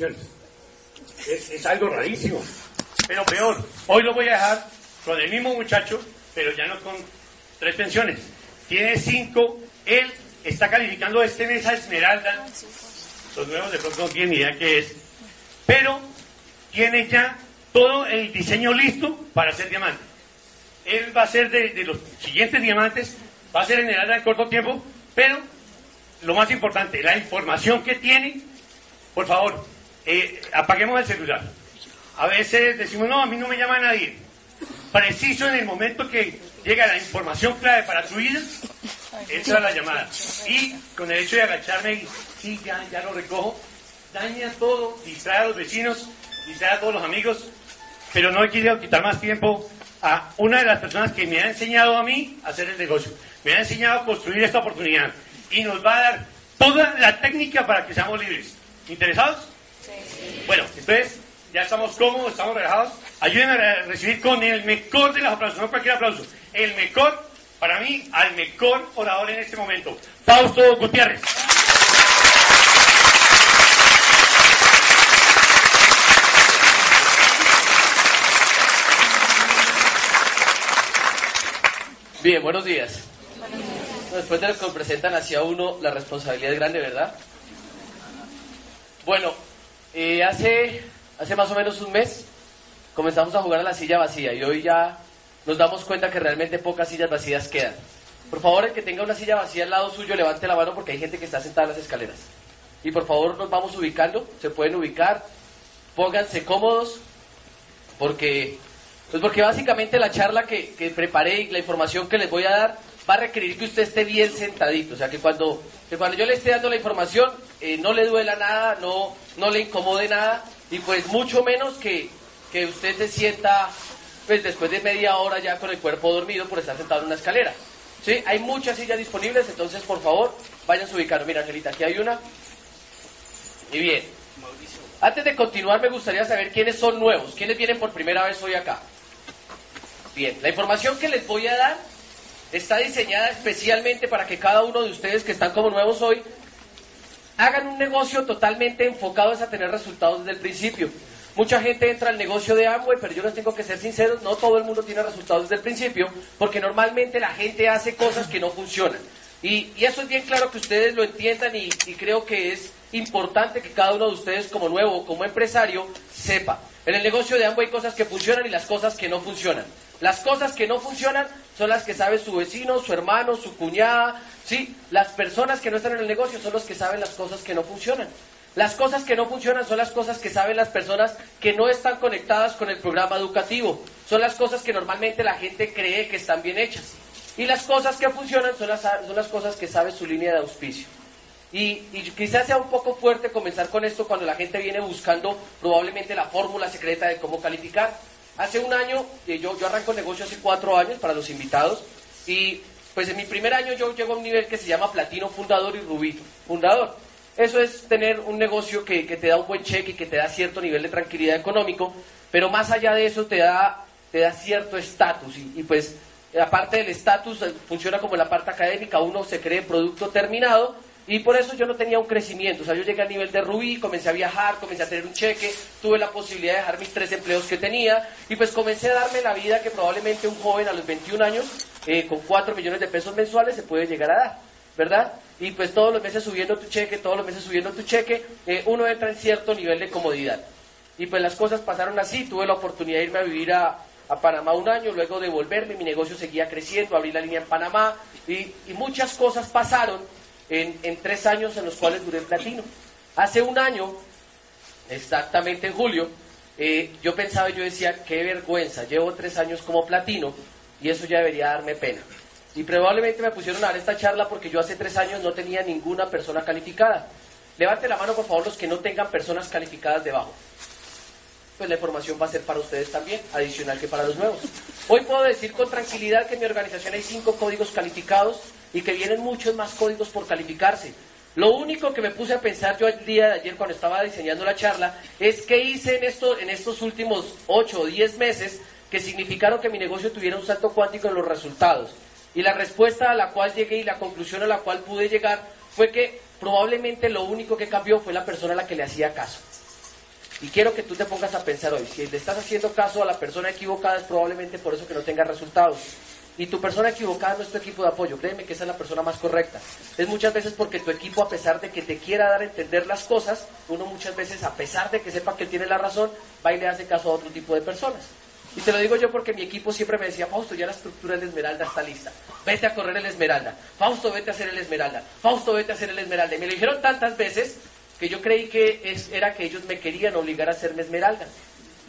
pensiones. Es, algo rarísimo. Pero peor, hoy lo voy a dejar con el mismo muchacho, pero ya no con tres pensiones. Tiene cinco, él está calificando este mes a Esmeralda. Los nuevos de pronto no tienen idea qué es. Pero tiene ya todo el diseño listo para ser diamante. Él va a ser de, de los siguientes diamantes, va a ser Esmeralda en corto tiempo, pero lo más importante, la información que tiene, por favor, eh, apaguemos el celular. A veces decimos, no, a mí no me llama nadie. Preciso en el momento que llega la información clave para tu vida, entra la llamada. Y con el hecho de agacharme y, sí, ya, ya lo recojo, daña todo, distrae a los vecinos, distrae a todos los amigos, pero no he querido quitar más tiempo a una de las personas que me ha enseñado a mí a hacer el negocio. Me ha enseñado a construir esta oportunidad y nos va a dar toda la técnica para que seamos libres. ¿Interesados? Bueno, entonces ya estamos cómodos, estamos relajados. Ayúdenme a recibir con el mejor de los aplausos, no cualquier aplauso. El mejor, para mí, al mejor orador en este momento, Fausto Gutiérrez. Bien, buenos días. Después de lo que presentan hacia uno, la responsabilidad es grande, ¿verdad? Bueno, eh, hace, hace más o menos un mes comenzamos a jugar a la silla vacía y hoy ya nos damos cuenta que realmente pocas sillas vacías quedan. Por favor, el que tenga una silla vacía al lado suyo, levante la mano porque hay gente que está sentada en las escaleras. Y por favor, nos vamos ubicando, se pueden ubicar, pónganse cómodos, porque, pues porque básicamente la charla que, que preparé y la información que les voy a dar va a requerir que usted esté bien sentadito, o sea, que cuando, que cuando yo le esté dando la información eh, no le duela nada, no, no le incomode nada, y pues mucho menos que, que usted se sienta pues después de media hora ya con el cuerpo dormido por estar sentado en una escalera. ¿Sí? Hay muchas sillas disponibles, entonces por favor vayan a ubicar. Mira, Angelita, aquí hay una. Y bien. Antes de continuar, me gustaría saber quiénes son nuevos, quiénes vienen por primera vez hoy acá. Bien, la información que les voy a dar está diseñada especialmente para que cada uno de ustedes que están como nuevos hoy hagan un negocio totalmente enfocado a tener resultados desde el principio. Mucha gente entra al negocio de Amway, pero yo les tengo que ser sinceros, no todo el mundo tiene resultados desde el principio, porque normalmente la gente hace cosas que no funcionan. Y, y eso es bien claro que ustedes lo entiendan y, y creo que es importante que cada uno de ustedes como nuevo como empresario sepa. En el negocio de Amway hay cosas que funcionan y las cosas que no funcionan. Las cosas que no funcionan son las que sabe su vecino, su hermano, su cuñada, ¿sí? Las personas que no están en el negocio son los que saben las cosas que no funcionan. Las cosas que no funcionan son las cosas que saben las personas que no están conectadas con el programa educativo. Son las cosas que normalmente la gente cree que están bien hechas. Y las cosas que funcionan son las, son las cosas que sabe su línea de auspicio. Y, y, quizás sea un poco fuerte comenzar con esto cuando la gente viene buscando probablemente la fórmula secreta de cómo calificar. Hace un año, eh, yo, yo arranco el negocio hace cuatro años para los invitados y pues en mi primer año yo llego a un nivel que se llama platino fundador y rubí fundador. Eso es tener un negocio que, que te da un buen cheque y que te da cierto nivel de tranquilidad económico, pero más allá de eso te da, te da cierto estatus y, y pues aparte del estatus eh, funciona como la parte académica, uno se cree producto terminado y por eso yo no tenía un crecimiento. O sea, yo llegué al nivel de Rubí, comencé a viajar, comencé a tener un cheque, tuve la posibilidad de dejar mis tres empleos que tenía y pues comencé a darme la vida que probablemente un joven a los 21 años eh, con 4 millones de pesos mensuales se puede llegar a dar, ¿verdad? Y pues todos los meses subiendo tu cheque, todos los meses subiendo tu cheque, eh, uno entra en cierto nivel de comodidad. Y pues las cosas pasaron así, tuve la oportunidad de irme a vivir a, a Panamá un año, luego de volverme, mi negocio seguía creciendo, abrí la línea en Panamá y, y muchas cosas pasaron en, tres años en los cuales duré platino. Hace un año, exactamente en julio, eh, yo pensaba yo decía, qué vergüenza, llevo tres años como platino y eso ya debería darme pena. Y probablemente me pusieron a dar esta charla porque yo hace tres años no tenía ninguna persona calificada. Levante la mano, por favor, los que no tengan personas calificadas debajo. Pues la información va a ser para ustedes también, adicional que para los nuevos. Hoy puedo decir con tranquilidad que en mi organización hay cinco códigos calificados y que vienen muchos más códigos por calificarse. Lo único que me puse a pensar yo el día de ayer cuando estaba diseñando la charla es qué hice en, esto, en estos últimos 8 o 10 meses que significaron que mi negocio tuviera un salto cuántico en los resultados. Y la respuesta a la cual llegué y la conclusión a la cual pude llegar fue que probablemente lo único que cambió fue la persona a la que le hacía caso. Y quiero que tú te pongas a pensar hoy, si le estás haciendo caso a la persona equivocada es probablemente por eso que no tengas resultados. Y tu persona equivocada no es tu equipo de apoyo, créeme que esa es la persona más correcta. Es muchas veces porque tu equipo, a pesar de que te quiera dar a entender las cosas, uno muchas veces, a pesar de que sepa que tiene la razón, va y le hace caso a otro tipo de personas. Y te lo digo yo porque mi equipo siempre me decía, Fausto, ya la estructura del Esmeralda está lista. Vete a correr el Esmeralda. Fausto, vete a hacer el Esmeralda. Fausto, vete a hacer el Esmeralda. Y me lo dijeron tantas veces que yo creí que es, era que ellos me querían obligar a hacerme Esmeralda.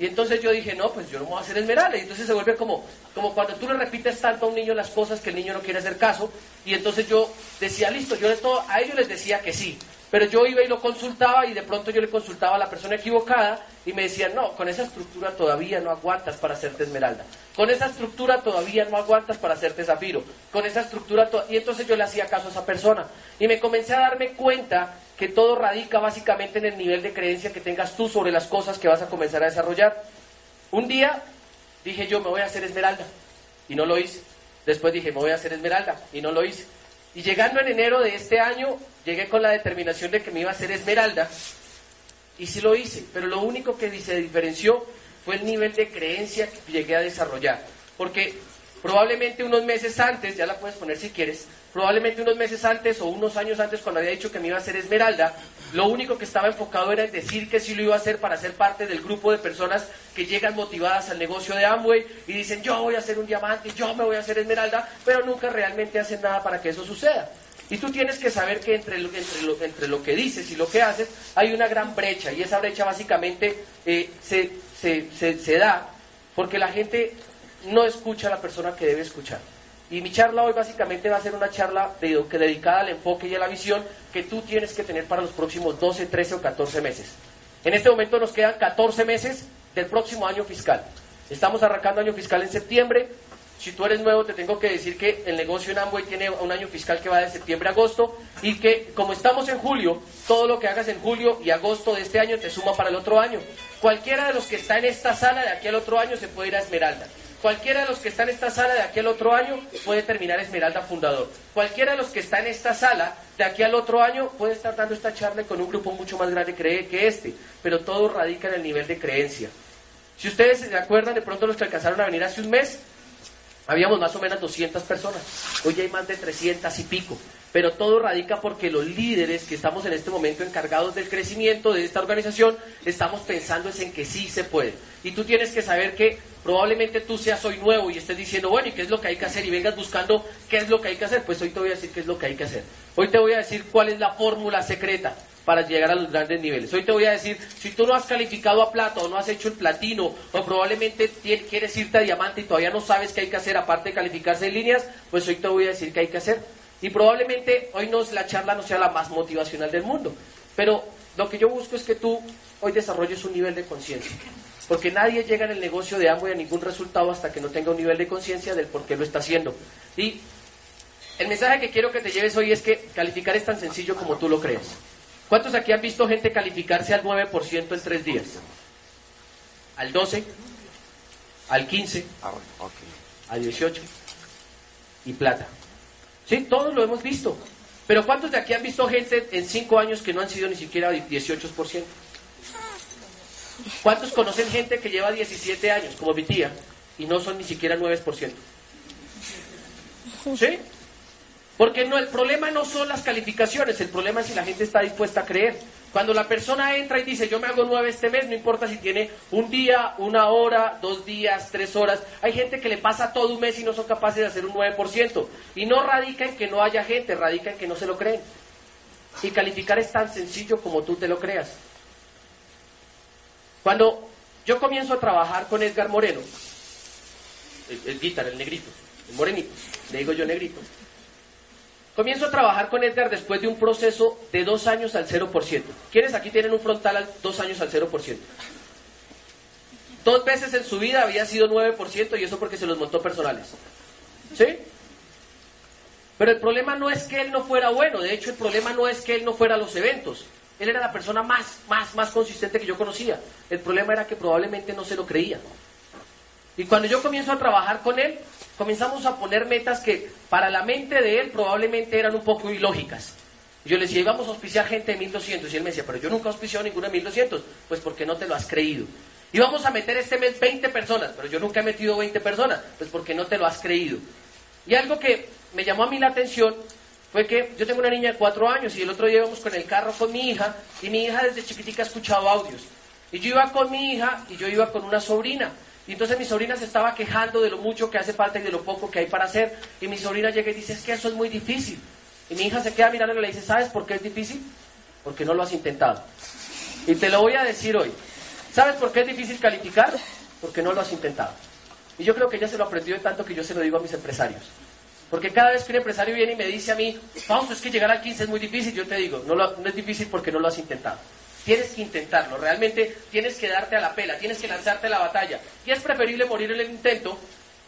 Y entonces yo dije, no, pues yo no me voy a hacer esmeralda. Y entonces se vuelve como, como cuando tú le repites tanto a un niño las cosas que el niño no quiere hacer caso. Y entonces yo decía, listo, yo esto, a ellos les decía que sí. Pero yo iba y lo consultaba y de pronto yo le consultaba a la persona equivocada y me decían, no, con esa estructura todavía no aguantas para hacerte esmeralda. Con esa estructura todavía no aguantas para hacerte zafiro. Con esa estructura... Y entonces yo le hacía caso a esa persona. Y me comencé a darme cuenta que todo radica básicamente en el nivel de creencia que tengas tú sobre las cosas que vas a comenzar a desarrollar. Un día dije yo, me voy a hacer esmeralda. Y no lo hice. Después dije, me voy a hacer esmeralda. Y no lo hice. Y llegando en enero de este año, llegué con la determinación de que me iba a hacer esmeralda. Y sí lo hice, pero lo único que se diferenció fue el nivel de creencia que llegué a desarrollar. Porque probablemente unos meses antes, ya la puedes poner si quieres, probablemente unos meses antes o unos años antes cuando había dicho que me iba a hacer esmeralda, lo único que estaba enfocado era en decir que sí lo iba a hacer para ser parte del grupo de personas que llegan motivadas al negocio de Amway y dicen yo voy a hacer un diamante, yo me voy a hacer esmeralda, pero nunca realmente hacen nada para que eso suceda. Y tú tienes que saber que entre lo, entre lo, que dices y lo que haces hay una gran brecha y esa brecha básicamente eh, se, se, se, da porque la gente no escucha a la persona que debe escuchar. Y mi charla hoy básicamente va a ser una charla que dedicada al enfoque y a la visión que tú tienes que tener para los próximos 12, 13 o 14 meses. En este momento nos quedan 14 meses del próximo año fiscal. Estamos arrancando año fiscal en septiembre. Si tú eres nuevo, te tengo que decir que el negocio en Amway tiene un año fiscal que va de septiembre a agosto y que como estamos en julio, todo lo que hagas en julio y agosto de este año te suma para el otro año. Cualquiera de los que está en esta sala de aquí al otro año se puede ir a Esmeralda. Cualquiera de los que está en esta sala de aquí al otro año puede terminar Esmeralda Fundador. Cualquiera de los que está en esta sala de aquí al otro año puede estar dando esta charla con un grupo mucho más grande que este, pero todo radica en el nivel de creencia. Si ustedes se acuerdan, de pronto los que alcanzaron a venir hace un mes, habíamos más o menos 200 personas. Hoy hay más de 300 y pico. Pero todo radica porque los líderes que estamos en este momento encargados del crecimiento de esta organización, estamos pensando en que sí se puede. Y tú tienes que saber que probablemente tú seas hoy nuevo y estés diciendo, bueno, ¿y qué es lo que hay que hacer? Y vengas buscando qué es lo que hay que hacer. Pues hoy te voy a decir qué es lo que hay que hacer. Hoy te voy a decir cuál es la fórmula secreta para llegar a los grandes niveles. Hoy te voy a decir, si tú no has calificado a plata o no has hecho el platino o probablemente quieres irte a diamante y todavía no sabes qué hay que hacer aparte de calificarse en líneas, pues hoy te voy a decir qué hay que hacer. Y probablemente hoy no, la charla no sea la más motivacional del mundo, pero lo que yo busco es que tú hoy desarrolles un nivel de conciencia. Porque nadie llega en el negocio de Amway a ningún resultado hasta que no tenga un nivel de conciencia del por qué lo está haciendo. Y el mensaje que quiero que te lleves hoy es que calificar es tan sencillo como tú lo crees. ¿Cuántos aquí han visto gente calificarse al 9% en tres días? ¿Al 12? ¿Al 15? Ah, ¿Al 18? Y plata. Sí, todos lo hemos visto. Pero ¿cuántos de aquí han visto gente en cinco años que no han sido ni siquiera 18%? ¿Cuántos conocen gente que lleva 17 años, como mi tía, y no son ni siquiera 9%? ¿Sí? Porque no, el problema no son las calificaciones, el problema es si la gente está dispuesta a creer. Cuando la persona entra y dice, yo me hago nueve este mes, no importa si tiene un día, una hora, dos días, tres horas. Hay gente que le pasa todo un mes y no son capaces de hacer un 9%. Y no radica en que no haya gente, radica en que no se lo creen. Y calificar es tan sencillo como tú te lo creas. Cuando yo comienzo a trabajar con Edgar Moreno, el, el el negrito, el morenito, le digo yo negrito, comienzo a trabajar con Edgar después de un proceso de dos años al 0%. ¿Quiénes aquí tienen un frontal al dos años al 0%? Dos veces en su vida había sido 9% y eso porque se los montó personales. ¿Sí? Pero el problema no es que él no fuera bueno, de hecho el problema no es que él no fuera a los eventos. Él era la persona más, más, más consistente que yo conocía. El problema era que probablemente no se lo creía. Y cuando yo comienzo a trabajar con él, comenzamos a poner metas que para la mente de él probablemente eran un poco ilógicas. Y yo le decía, íbamos a auspiciar gente de 1200. Y él me decía, pero yo nunca he auspiciado ninguno de 1200. Pues porque no te lo has creído. Íbamos a meter este mes 20 personas, pero yo nunca he metido 20 personas. Pues porque no te lo has creído. Y algo que me llamó a mí la atención fue que yo tengo una niña de 4 años y el otro día íbamos con el carro con mi hija y mi hija desde chiquitica ha escuchado audios. Y yo iba con mi hija y yo iba con una sobrina. Y entonces mi sobrina se estaba quejando de lo mucho que hace falta y de lo poco que hay para hacer. Y mi sobrina llega y dice, es que eso es muy difícil. Y mi hija se queda mirando y le dice, ¿sabes por qué es difícil? Porque no lo has intentado. Y te lo voy a decir hoy. ¿Sabes por qué es difícil calificar? Porque no lo has intentado. Y yo creo que ella se lo aprendió de tanto que yo se lo digo a mis empresarios. Porque cada vez que un empresario viene y me dice a mí, vamos, es que llegar al 15 es muy difícil, yo te digo, no, no es difícil porque no lo has intentado. Tienes que intentarlo, realmente tienes que darte a la pela, tienes que lanzarte a la batalla. Y es preferible morir en el intento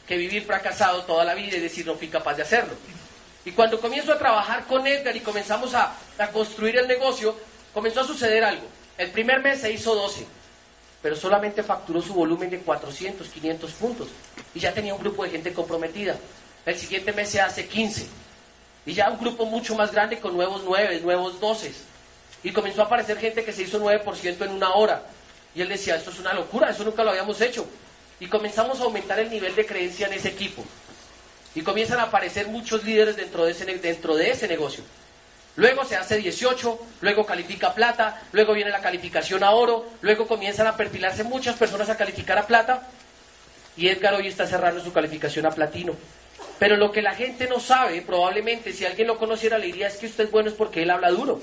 que vivir fracasado toda la vida y decir no fui capaz de hacerlo. Y cuando comienzo a trabajar con Edgar y comenzamos a construir el negocio, comenzó a suceder algo. El primer mes se hizo 12, pero solamente facturó su volumen de 400, 500 puntos. Y ya tenía un grupo de gente comprometida. El siguiente mes se hace 15. Y ya un grupo mucho más grande con nuevos 9, nuevos 12. Y comenzó a aparecer gente que se hizo 9% en una hora. Y él decía, esto es una locura, eso nunca lo habíamos hecho. Y comenzamos a aumentar el nivel de creencia en ese equipo. Y comienzan a aparecer muchos líderes dentro de ese, dentro de ese negocio. Luego se hace 18, luego califica plata, luego viene la calificación a oro, luego comienzan a perfilarse muchas personas a calificar a plata. Y Edgar hoy está cerrando su calificación a platino. Pero lo que la gente no sabe, probablemente si alguien lo conociera le diría es que usted es bueno es porque él habla duro.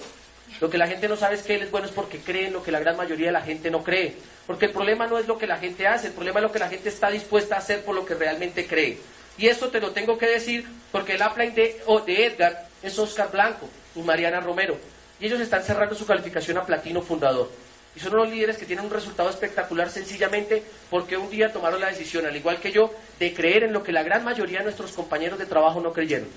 Lo que la gente no sabe es que él es bueno es porque cree en lo que la gran mayoría de la gente no cree. Porque el problema no es lo que la gente hace, el problema es lo que la gente está dispuesta a hacer por lo que realmente cree. Y eso te lo tengo que decir porque el upline de, de Edgar es Oscar Blanco y Mariana Romero. Y ellos están cerrando su calificación a platino fundador. Y son unos líderes que tienen un resultado espectacular sencillamente porque un día tomaron la decisión, al igual que yo, de creer en lo que la gran mayoría de nuestros compañeros de trabajo no creyeron.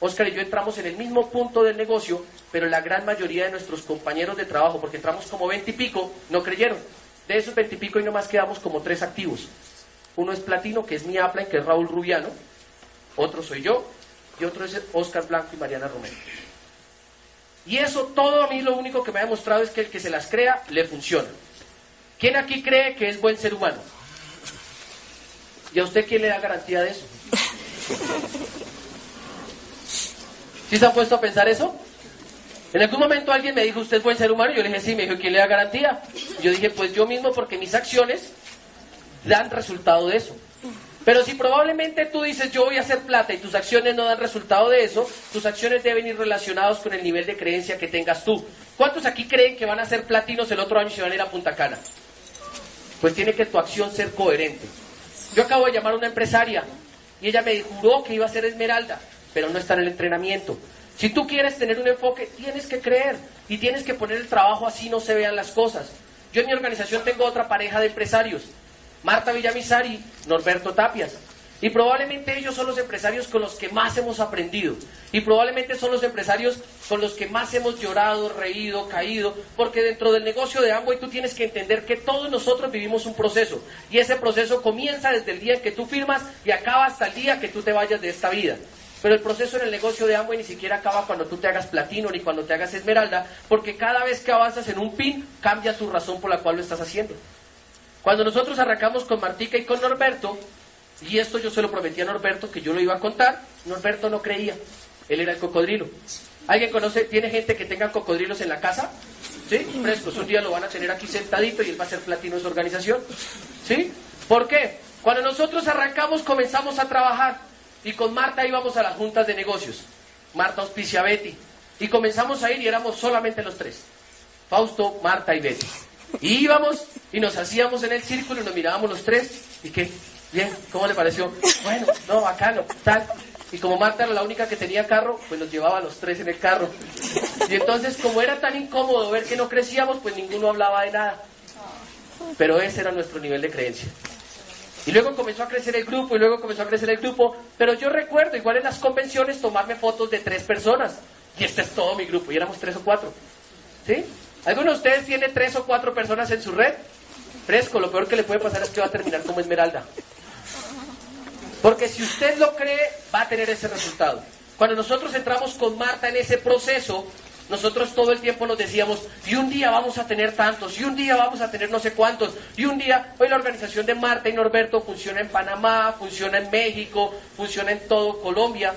Oscar y yo entramos en el mismo punto del negocio, pero la gran mayoría de nuestros compañeros de trabajo, porque entramos como 20 y pico, no creyeron. De esos 20 y pico y nomás quedamos como tres activos. Uno es Platino, que es mi upline, que es Raúl Rubiano. Otro soy yo. Y otro es Oscar Blanco y Mariana Romero. Y eso todo a mí lo único que me ha demostrado es que el que se las crea le funciona. ¿Quién aquí cree que es buen ser humano? ¿Y a usted quién le da garantía de eso? ¿Sí se han puesto a pensar eso? En algún momento alguien me dijo, ¿usted es buen ser humano? Yo le dije, sí, me dijo, ¿quién le da garantía? Yo dije, pues yo mismo porque mis acciones dan resultado de eso. Pero si probablemente tú dices, yo voy a hacer plata y tus acciones no dan resultado de eso, tus acciones deben ir relacionadas con el nivel de creencia que tengas tú. ¿Cuántos aquí creen que van a ser platinos el otro año y se van a ir a Punta Cana? Pues tiene que tu acción ser coherente. Yo acabo de llamar a una empresaria y ella me juró que iba a ser esmeralda pero no está en el entrenamiento. Si tú quieres tener un enfoque, tienes que creer y tienes que poner el trabajo así no se vean las cosas. Yo en mi organización tengo otra pareja de empresarios, Marta Villamizar Norberto Tapias. Y probablemente ellos son los empresarios con los que más hemos aprendido. Y probablemente son los empresarios con los que más hemos llorado, reído, caído. Porque dentro del negocio de Amway tú tienes que entender que todos nosotros vivimos un proceso. Y ese proceso comienza desde el día en que tú firmas y acaba hasta el día que tú te vayas de esta vida. Pero el proceso en el negocio de Amway ni siquiera acaba cuando tú te hagas platino ni cuando te hagas esmeralda, porque cada vez que avanzas en un pin, cambia tu razón por la cual lo estás haciendo. Cuando nosotros arrancamos con Martica y con Norberto, y esto yo se lo prometí a Norberto que yo lo iba a contar, Norberto no creía, él era el cocodrilo. ¿Alguien conoce, tiene gente que tenga cocodrilos en la casa? ¿Sí? Frescos, un día lo van a tener aquí sentadito y él va a ser platino de su organización. ¿Sí? ¿Por qué? Cuando nosotros arrancamos comenzamos a trabajar y con Marta íbamos a las juntas de negocios. Marta auspicia Betty. Y comenzamos a ir y éramos solamente los tres. Fausto, Marta y Betty. Íbamos y nos hacíamos en el círculo y nos mirábamos los tres. ¿Y qué? Bien, ¿cómo le pareció? Bueno, no, bacano, tal. Y como Marta era la única que tenía carro, pues nos llevaba a los tres en el carro. Y entonces, como era tan incómodo ver que no crecíamos, pues ninguno hablaba de nada. Pero ese era nuestro nivel de creencia. Y luego comenzó a crecer el grupo y luego comenzó a crecer el grupo. Pero yo recuerdo, igual en las convenciones, tomarme fotos de tres personas. Y este es todo mi grupo. Y éramos tres o cuatro. ¿Sí? ¿Alguno de ustedes tiene tres o cuatro personas en su red? Fresco, lo peor que le puede pasar es que va a terminar como Esmeralda. Porque si usted lo cree, va a tener ese resultado. Cuando nosotros entramos con Marta en ese proceso, nosotros todo el tiempo nos decíamos, y un día vamos a tener tantos, y un día vamos a tener no sé cuántos, y un día, hoy la organización de Marta y Norberto funciona en Panamá, funciona en México, funciona en todo Colombia,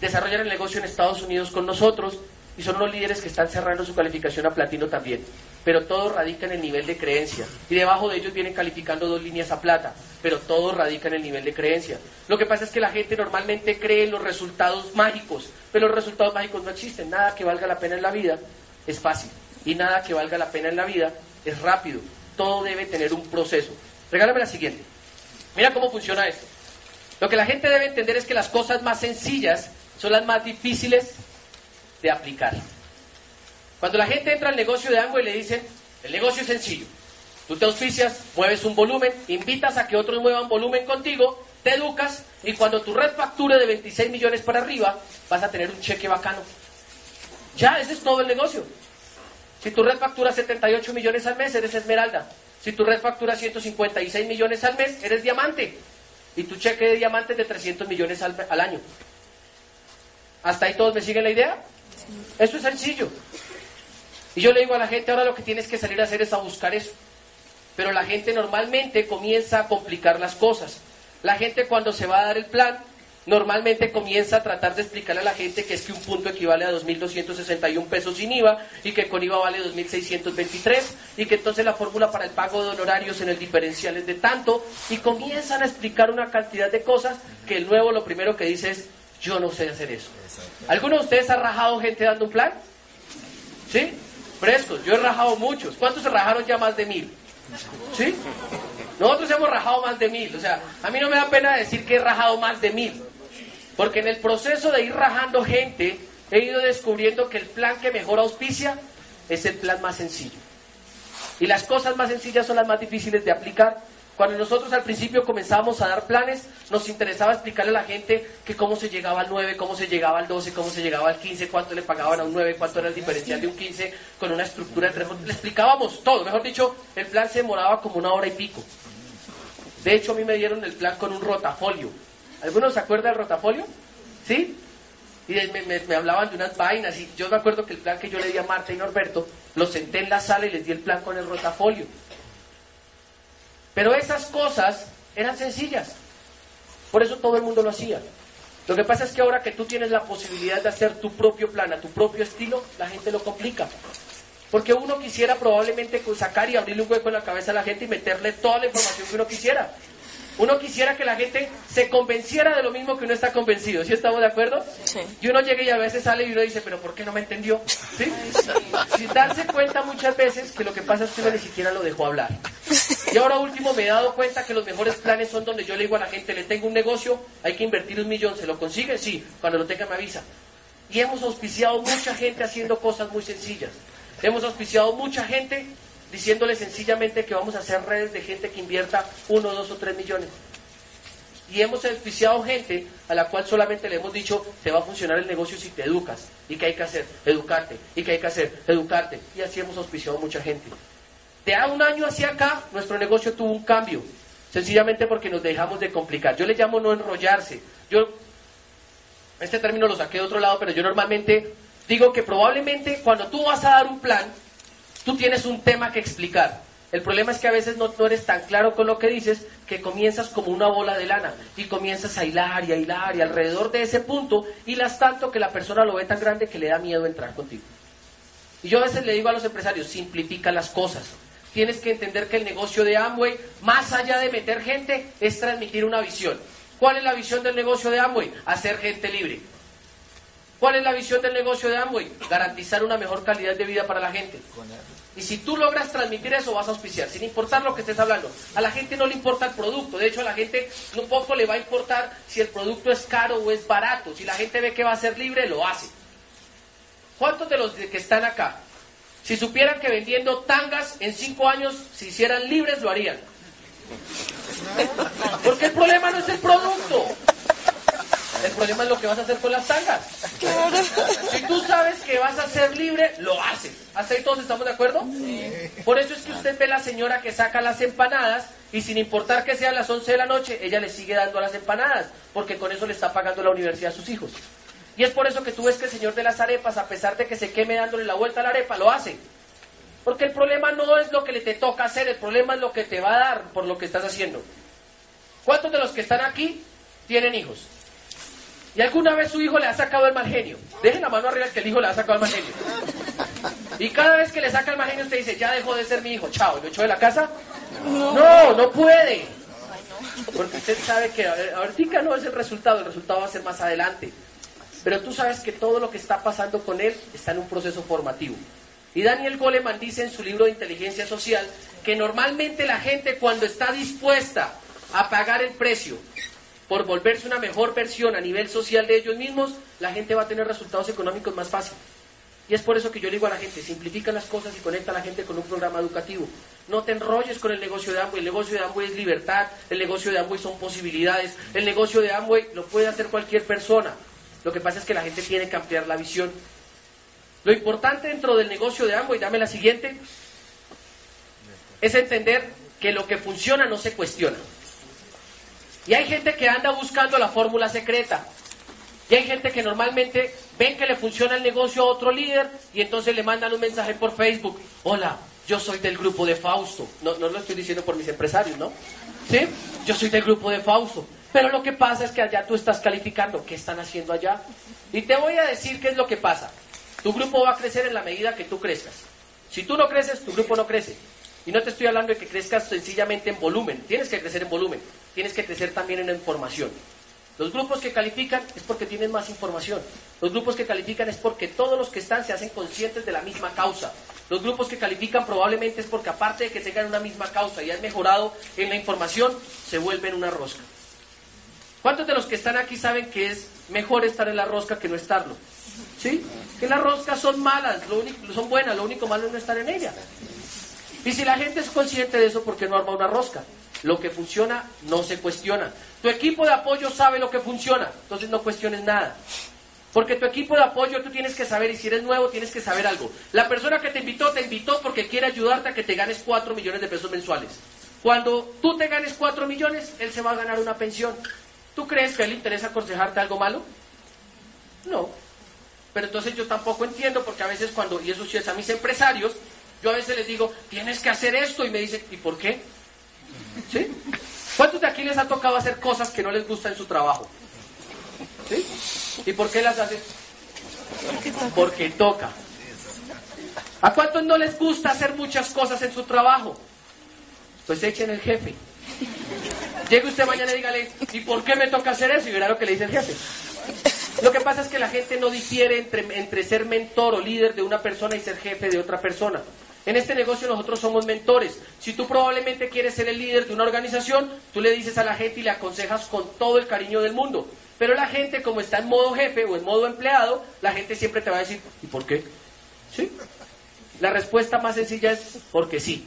desarrollan el negocio en Estados Unidos con nosotros, y son los líderes que están cerrando su calificación a platino también. Pero todo radica en el nivel de creencia. Y debajo de ellos vienen calificando dos líneas a plata, pero todo radica en el nivel de creencia. Lo que pasa es que la gente normalmente cree en los resultados mágicos, pero los resultados mágicos no existen. Nada que valga la pena en la vida es fácil. Y nada que valga la pena en la vida es rápido. Todo debe tener un proceso. Regálame la siguiente. Mira cómo funciona esto. Lo que la gente debe entender es que las cosas más sencillas son las más difíciles de aplicar. Cuando la gente entra al negocio de Amway le dicen, el negocio es sencillo. Tú te auspicias, mueves un volumen, invitas a que otros muevan volumen contigo, te educas y cuando tu red facture de 26 millones para arriba, vas a tener un cheque bacano. Ya, ese es todo el negocio. Si tu red factura 78 millones al mes, eres esmeralda. Si tu red factura 156 millones al mes, eres diamante. Y tu cheque de diamante es de 300 millones al año. ¿Hasta ahí todos me siguen la idea? Eso es sencillo. Y yo le digo a la gente, ahora lo que tienes que salir a hacer es a buscar eso. Pero la gente normalmente comienza a complicar las cosas. La gente cuando se va a dar el plan, normalmente comienza a tratar de explicarle a la gente que es que un punto equivale a 2.261 pesos sin IVA y que con IVA vale 2.623 y que entonces la fórmula para el pago de honorarios en el diferencial es de tanto y comienzan a explicar una cantidad de cosas que el nuevo lo primero que dice es yo no sé hacer eso. ¿Alguno de ustedes ha rajado gente dando un plan? ¿Sí? Frescos, yo he rajado muchos. ¿Cuántos se rajaron ya más de mil? ¿Sí? Nosotros hemos rajado más de mil. O sea, a mí no me da pena decir que he rajado más de mil. Porque en el proceso de ir rajando gente, he ido descubriendo que el plan que mejor auspicia es el plan más sencillo. Y las cosas más sencillas son las más difíciles de aplicar cuando nosotros al principio comenzamos a dar planes, nos interesaba explicarle a la gente que cómo se llegaba al 9, cómo se llegaba al 12, cómo se llegaba al 15, cuánto le pagaban a un 9, cuánto era el diferencial de un 15, con una estructura entre... Le explicábamos todo, mejor dicho, el plan se demoraba como una hora y pico. De hecho, a mí me dieron el plan con un rotafolio. ¿Alguno se acuerda del rotafolio? ¿Sí? Y me, me, hablaban de unas vainas y yo me acuerdo que el plan que yo le di a Marta y Norberto, lo senté en la sala y les di el plan con el rotafolio. Pero esas cosas eran sencillas. Por eso todo el mundo lo hacía. Lo que pasa es que ahora que tú tienes la posibilidad de hacer tu propio plan a tu propio estilo, la gente lo complica. Porque uno quisiera probablemente sacar y abrirle un hueco en la cabeza a la gente y meterle toda la información que uno quisiera. Uno quisiera que la gente se convenciera de lo mismo que uno está convencido. ¿Sí estamos de acuerdo? Sí. Y uno llega y a veces sale y uno dice, pero ¿por qué no me entendió? ¿Sí? Sin darse cuenta muchas veces que lo que pasa es que uno ni siquiera lo dejó hablar. Y ahora último me he dado cuenta que los mejores planes son donde yo le digo a la gente, le tengo un negocio, hay que invertir un millón, ¿se lo consigue? Sí, cuando lo tenga me avisa. Y hemos auspiciado mucha gente haciendo cosas muy sencillas. Hemos auspiciado mucha gente diciéndole sencillamente que vamos a hacer redes de gente que invierta uno, dos o tres millones. Y hemos auspiciado gente a la cual solamente le hemos dicho, te va a funcionar el negocio si te educas. ¿Y qué hay que hacer? Educarte. ¿Y qué hay que hacer? Educarte. Y así hemos auspiciado mucha gente. De a un año hacia acá, nuestro negocio tuvo un cambio. Sencillamente porque nos dejamos de complicar. Yo le llamo no enrollarse. Yo, este término lo saqué de otro lado, pero yo normalmente digo que probablemente cuando tú vas a dar un plan, Tú tienes un tema que explicar. El problema es que a veces no, eres tan claro con lo que dices que comienzas como una bola de lana y comienzas a hilar y a hilar y alrededor de ese punto hilas tanto que la persona lo ve tan grande que le da miedo entrar contigo. Y yo a veces le digo a los empresarios, simplifica las cosas. Tienes que entender que el negocio de Amway, más allá de meter gente, es transmitir una visión. ¿Cuál es la visión del negocio de Amway? Hacer gente libre. ¿Cuál es la visión del negocio de Amway? Garantizar una mejor calidad de vida para la gente. Y si tú logras transmitir eso, vas a auspiciar, sin importar lo que estés hablando. A la gente no le importa el producto. De hecho, a la gente no poco le va a importar si el producto es caro o es barato. Si la gente ve que va a ser libre, lo hace. ¿Cuántos de los que están acá, si supieran que vendiendo tangas en cinco años, si hicieran libres, lo harían? Porque el problema no es el producto. El problema es lo que vas a hacer con las tangas. Si tú sabes que vas a ser libre, lo haces. ¿Hasta ahí todos estamos de acuerdo? Por eso es que usted ve a la señora que saca las empanadas y sin importar que sean las 11 de la noche, ella le sigue dando las empanadas, porque con eso le está pagando la universidad a sus hijos. Y es por eso que tú ves que el señor de las arepas, a pesar de que se queme dándole la vuelta a la arepa, lo hace. Porque el problema no es lo que le te toca hacer, el problema es lo que te va a dar por lo que estás haciendo. ¿Cuántos de los que están aquí tienen hijos? ¿Y alguna vez su hijo le ha sacado el mal genio? Dejen la mano arriba que el hijo le ha sacado el mal genio. Y cada vez que le saca el mal genio usted dice, ya dejó de ser mi hijo, chao, ¿lo echó de la casa? No, no puede. Porque usted sabe que ahorita no es el resultado, el resultado va a ser más adelante. Pero tú sabes que todo lo que está pasando con él está en un proceso formativo. Y Daniel Goleman dice en su libro de inteligencia social que normalmente la gente cuando está dispuesta a pagar el precio por volverse una mejor versión a nivel social de ellos mismos, la gente va a tener resultados económicos más fáciles. Y es por eso que yo le digo a la gente, simplifica las cosas y conecta a la gente con un programa educativo. No te enrolles con el negocio de Amway. El negocio de Amway es libertad, el negocio de Amway son posibilidades, el negocio de Amway lo puede hacer cualquier persona. Lo que pasa es que la gente tiene que ampliar la visión. Lo importante dentro del negocio de Amway, dame la siguiente, es entender que lo que funciona no se cuestiona. Y hay gente que anda buscando la fórmula secreta. Y hay gente que normalmente ven que le funciona el negocio a otro líder y entonces le mandan un mensaje por Facebook. Hola, yo soy del grupo de Fausto. No, no lo estoy diciendo por mis empresarios, ¿no? ¿Sí? Yo soy del grupo de Fausto. Pero lo que pasa es que allá tú estás calificando. ¿Qué están haciendo allá? Y te voy a decir qué es lo que pasa. Tu grupo va a crecer en la medida que tú crezcas. Si tú no creces, tu grupo no crece. Y no te estoy hablando de que crezcas sencillamente en volumen. Tienes que crecer en volumen. Tienes que crecer también en información. Los grupos que califican es porque tienen más información. Los grupos que califican es porque todos los que están se hacen conscientes de la misma causa. Los grupos que califican probablemente es porque aparte de que tengan una misma causa y han mejorado en la información, se vuelven una rosca. ¿Cuántos de los que están aquí saben que es mejor estar en la rosca que no estarlo? ¿Sí? Que las roscas son malas, lo único, son buenas, lo único malo es no estar en ella. Y si la gente es consciente de eso, ¿por qué no arma una rosca? Lo que funciona no se cuestiona. Tu equipo de apoyo sabe lo que funciona, entonces no cuestiones nada. Porque tu equipo de apoyo tú tienes que saber, y si eres nuevo tienes que saber algo. La persona que te invitó, te invitó porque quiere ayudarte a que te ganes 4 millones de pesos mensuales. Cuando tú te ganes 4 millones, él se va a ganar una pensión. ¿Tú crees que a él le interesa aconsejarte algo malo? No. Pero entonces yo tampoco entiendo porque a veces cuando, y eso sí es a mis empresarios, yo a veces les digo, tienes que hacer esto y me dicen, ¿y por qué? ¿Sí? ¿Cuántos de aquí les ha tocado hacer cosas que no les gusta en su trabajo? ¿Sí? ¿Y por qué las hacen? Porque toca. ¿A cuántos no les gusta hacer muchas cosas en su trabajo? Pues echen el jefe. Llegue usted mañana y dígale, ¿y por qué me toca hacer eso? Y verá lo que le dice el jefe. Lo que pasa es que la gente no difiere entre, entre ser mentor o líder de una persona y ser jefe de otra persona. En este negocio nosotros somos mentores. Si tú probablemente quieres ser el líder de una organización, tú le dices a la gente y le aconsejas con todo el cariño del mundo. Pero la gente, como está en modo jefe o en modo empleado, la gente siempre te va a decir, ¿y por qué? ¿Sí? La respuesta más sencilla es porque sí.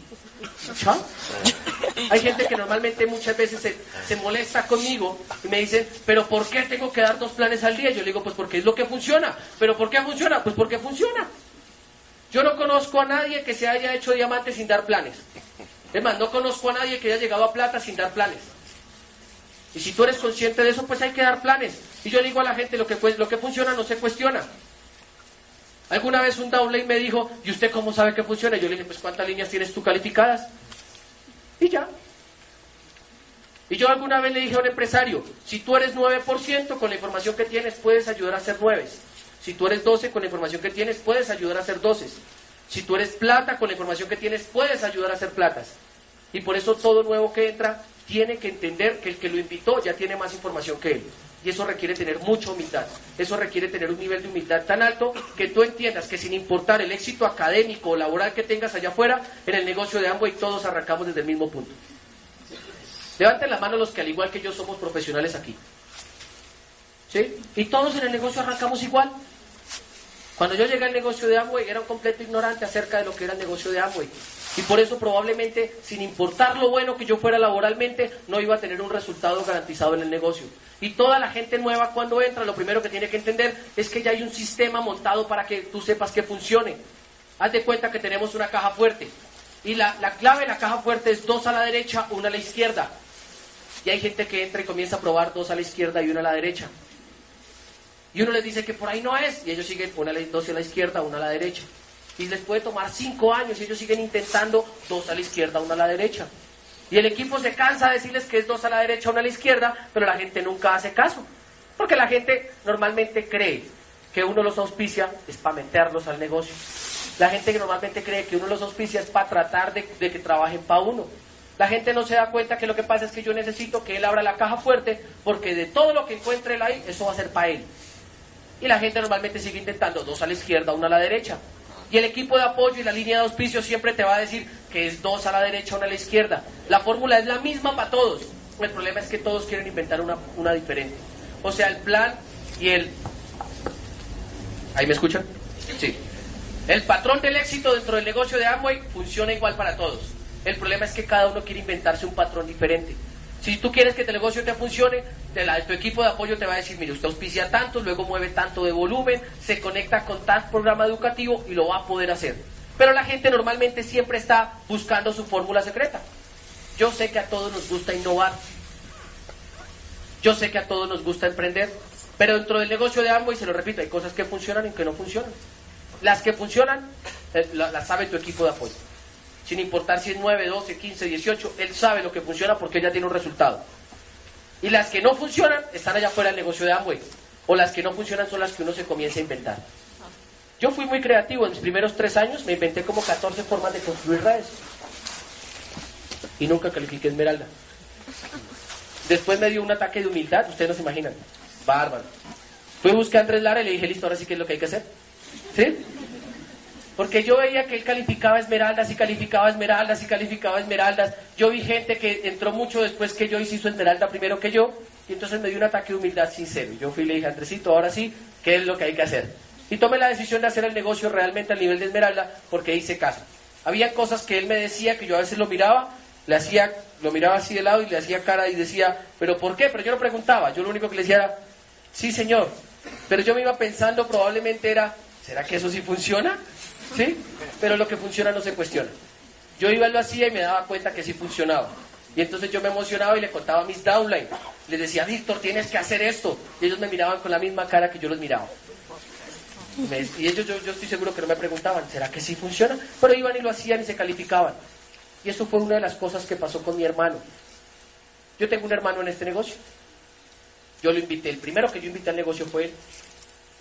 Hay gente que normalmente muchas veces se, molesta conmigo y me dicen, pero ¿por qué tengo que dar dos planes al día? Yo le digo, pues porque es lo que funciona. ¿Pero por qué funciona? Pues porque funciona. Yo no conozco a nadie que se haya hecho diamante sin dar planes. Es más, no conozco a nadie que haya llegado a plata sin dar planes. Y si tú eres consciente de eso, pues hay que dar planes. Y yo le digo a la gente, lo que, lo que funciona no se cuestiona. Alguna vez un downline me dijo, ¿y usted cómo sabe que funciona? yo le dije, pues ¿cuántas líneas tienes tú calificadas? Y ya. Y yo alguna vez le dije a un empresario, si tú eres 9%, con la información que tienes puedes ayudar a hacer 9. Si tú eres 12, con la información que tienes puedes ayudar a hacer 12. Si tú eres plata, con la información que tienes puedes ayudar a hacer platas. Y por eso todo nuevo que entra tiene que entender que el que lo invitó ya tiene más información que él. Y eso requiere tener mucha humildad. Eso requiere tener un nivel de humildad tan alto que tú entiendas que sin importar el éxito académico o laboral que tengas allá afuera, en el negocio de Amway todos arrancamos desde el mismo punto. Levanten la mano los que al igual que yo somos profesionales aquí. ¿Sí? Y todos en el negocio arrancamos igual. Cuando yo llegué al negocio de Amway era un completo ignorante acerca de lo que era el negocio de Amway. Y por eso probablemente, sin importar lo bueno que yo fuera laboralmente, no iba a tener un resultado garantizado en el negocio. Y toda la gente nueva cuando entra, lo primero que tiene que entender es que ya hay un sistema montado para que tú sepas que funcione. Haz de cuenta que tenemos una caja fuerte. Y la, la clave de la caja fuerte es dos a la derecha, una a la izquierda. Y hay gente que entra y comienza a probar dos a la izquierda y una a la derecha. Y uno les dice que por ahí no es, y ellos siguen, una dos a la izquierda, una a la derecha. Y les puede tomar cinco años y ellos siguen intentando dos a la izquierda, una a la derecha. Y el equipo se cansa de decirles que es dos a la derecha, una a la izquierda, pero la gente nunca hace caso. Porque la gente normalmente cree que uno los auspicia es para meterlos al negocio. La gente que normalmente cree que uno los auspicia es para tratar de, de que trabajen para uno. La gente no se da cuenta que lo que pasa es que yo necesito que él abra la caja fuerte porque de todo lo que encuentre él ahí, eso va a ser para él. Y la gente normalmente sigue intentando dos a la izquierda, una a la derecha. Y el equipo de apoyo y la línea de auspicio siempre te va a decir que es dos a la derecha, una a la izquierda. La fórmula es la misma para todos. El problema es que todos quieren inventar una, una diferente. O sea, el plan y el... ¿Ahí me escuchan? Sí. El patrón del éxito dentro del negocio de Amway funciona igual para todos. El problema es que cada uno quiere inventarse un patrón diferente. Si tú quieres que tu negocio te funcione, tu equipo de apoyo te va a decir, mire, usted auspicia tanto, luego mueve tanto de volumen, se conecta con tal programa educativo y lo va a poder hacer. Pero la gente normalmente siempre está buscando su fórmula secreta. Yo sé que a todos nos gusta innovar. Yo sé que a todos nos gusta emprender. Pero dentro del negocio de Amway, se lo repito, hay cosas que funcionan y que no funcionan. Las que funcionan, eh, las sabe tu equipo de apoyo sin importar si es 9, 12, 15, 18, él sabe lo que funciona porque ya tiene un resultado. Y las que no funcionan están allá fuera del negocio de Amway. O las que no funcionan son las que uno se comienza a inventar. Yo fui muy creativo en mis primeros tres años, me inventé como 14 formas de construir redes. Y nunca califiqué Esmeralda. Después me dio un ataque de humildad, ustedes no se imaginan. Bárbaro. Fui a buscar a Andrés Lara y le dije, listo, ahora sí que es lo que hay que hacer. ¿Sí? Porque yo veía que él calificaba esmeraldas y calificaba esmeraldas y calificaba esmeraldas. Yo vi gente que entró mucho después que yo y se esmeralda primero que yo. Y entonces me dio un ataque de humildad sincero. Yo fui y le dije, Andresito, ahora sí, ¿qué es lo que hay que hacer? Y tomé la decisión de hacer el negocio realmente al nivel de esmeralda porque hice caso. Había cosas que él me decía que yo a veces lo miraba, le hacía, lo miraba así de lado y le hacía cara y decía, ¿pero por qué? Pero yo no preguntaba. Yo lo único que le decía era, sí, señor. Pero yo me iba pensando, probablemente era, ¿será que eso sí funciona? ¿Sí? Pero lo que funciona no se cuestiona. Yo iba, lo hacía y me daba cuenta que sí funcionaba. Y entonces yo me emocionaba y le contaba a mis downline. Les decía, Víctor, tienes que hacer esto. Y ellos me miraban con la misma cara que yo los miraba. y ellos, yo, yo estoy seguro que no me preguntaban, ¿será que sí funciona? Pero iban y lo hacían y se calificaban. Y eso fue una de las cosas que pasó con mi hermano. Yo tengo un hermano en este negocio. Yo lo invité. El primero que yo invité al negocio fue él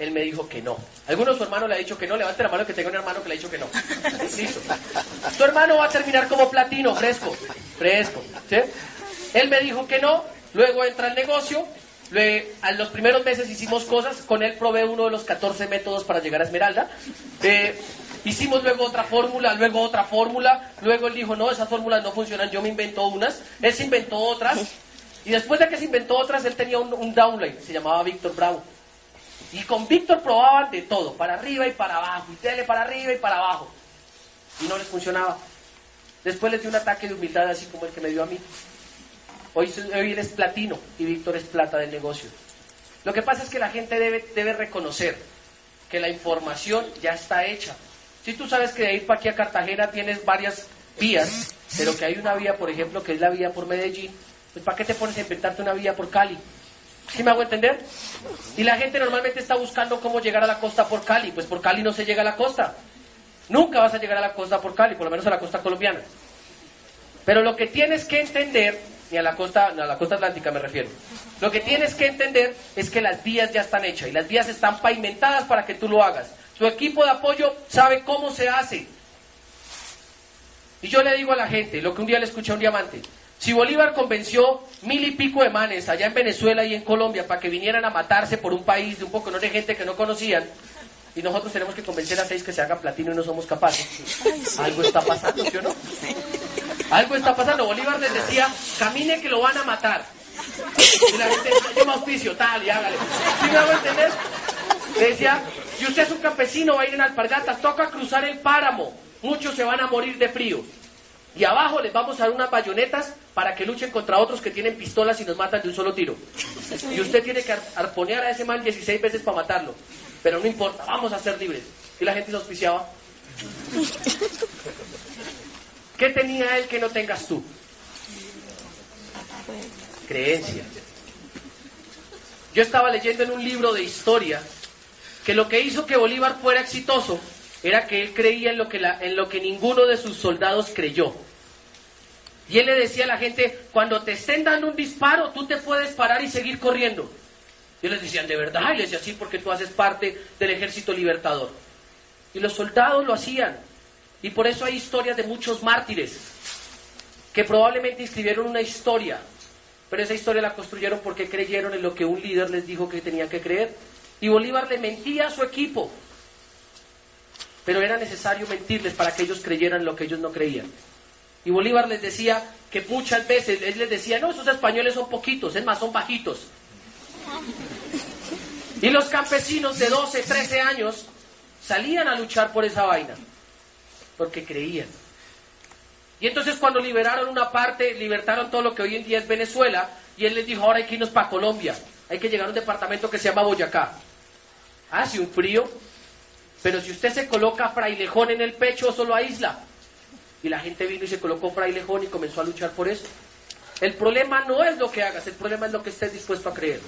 él me dijo que no. ¿Alguno de su hermano le ha dicho que no? Levante la mano que tenga un hermano que le ha dicho que no. Listo. Tu hermano va a terminar como platino, fresco. Fresco. ¿sí? Él me dijo que no, luego entra al negocio. Luego, a los primeros meses hicimos cosas, con él probé uno de los 14 métodos para llegar a Esmeralda. Eh, hicimos luego otra fórmula, luego otra fórmula, luego él dijo, no, esas fórmulas no funcionan, yo me invento unas, él se inventó otras, y después de que se inventó otras, él tenía un, un downline, se llamaba Víctor Bravo. Y con Víctor probaban de todo, para arriba y para abajo, y tele para arriba y para abajo. Y no les funcionaba. Después les dio un ataque de humildad así como el que me dio a mí. Hoy, hoy él es platino y Víctor es plata del negocio. Lo que pasa es que la gente debe, debe reconocer que la información ya está hecha. Si tú sabes que de ir para aquí a Cartagena tienes varias vías, pero que hay una vía, por ejemplo, que es la vía por Medellín, pues ¿para qué te pones a inventarte una vía por Cali? ¿Sí me hago entender? Y la gente normalmente está buscando cómo llegar a la costa por Cali. Pues por Cali no se llega a la costa. Nunca vas a llegar a la costa por Cali, por lo menos a la costa colombiana. Pero lo que tienes que entender, y a la costa, a la costa atlántica me refiero, lo que tienes que entender es que las vías ya están hechas y las vías están pavimentadas para que tú lo hagas. Tu equipo de apoyo sabe cómo se hace. Y yo le digo a la gente, lo que un día le escuché a un diamante, si Bolívar convenció mil y pico de manes allá en Venezuela y en Colombia para que vinieran a matarse por un país de un poco no de gente que no conocían, y nosotros tenemos que convencer a seis que se hagan platino y no somos capaces, algo está pasando, ¿sí o no? Algo está pasando. Bolívar les decía, camine que lo van a matar. Y la gente decía, yo me auspicio, tal, y hágale. ¿Sí me hago entender? Le decía, si usted es un campesino, va a ir en alpargatas, toca cruzar el páramo. Muchos se van a morir de frío. Y abajo les vamos a dar unas bayonetas para que luchen contra otros que tienen pistolas y nos matan de un solo tiro. Y usted tiene que arponear a ese man 16 veces para matarlo. Pero no importa, vamos a ser libres. Y la gente se auspiciaba. ¿Qué tenía él que no tengas tú? Creencia. Yo estaba leyendo en un libro de historia que lo que hizo que Bolívar fuera exitoso era que él creía en lo que, en lo que ninguno de sus soldados creyó. Y él le decía a la gente, cuando te estén dando un disparo, tú te puedes parar y seguir corriendo. Y les decían, ¿de verdad? Y les decía, sí, porque tú haces parte del ejército libertador. Y los soldados lo hacían. Y por eso hay historias de muchos mártires que probablemente escribieron una historia, pero esa historia la construyeron porque creyeron en lo que un líder les dijo que tenían que creer. Y Bolívar le mentía a su equipo, pero era necesario mentirles para que ellos creyeran lo que ellos no creían. Y Bolívar les decía que muchas veces, él les decía, no, esos españoles son poquitos, es más, son bajitos. Y los campesinos de 12, 13 años salían a luchar por esa vaina, porque creían. Y entonces cuando liberaron una parte, libertaron todo lo que hoy en día es Venezuela, y él les dijo, ahora hay que irnos para Colombia, hay que llegar a un departamento que se llama Boyacá. Hace un frío, pero si usted se coloca frailejón en el pecho, solo aísla. Y la gente vino y se colocó frailejón y comenzó a luchar por eso. El problema no es lo que hagas, el problema es lo que estés dispuesto a creer.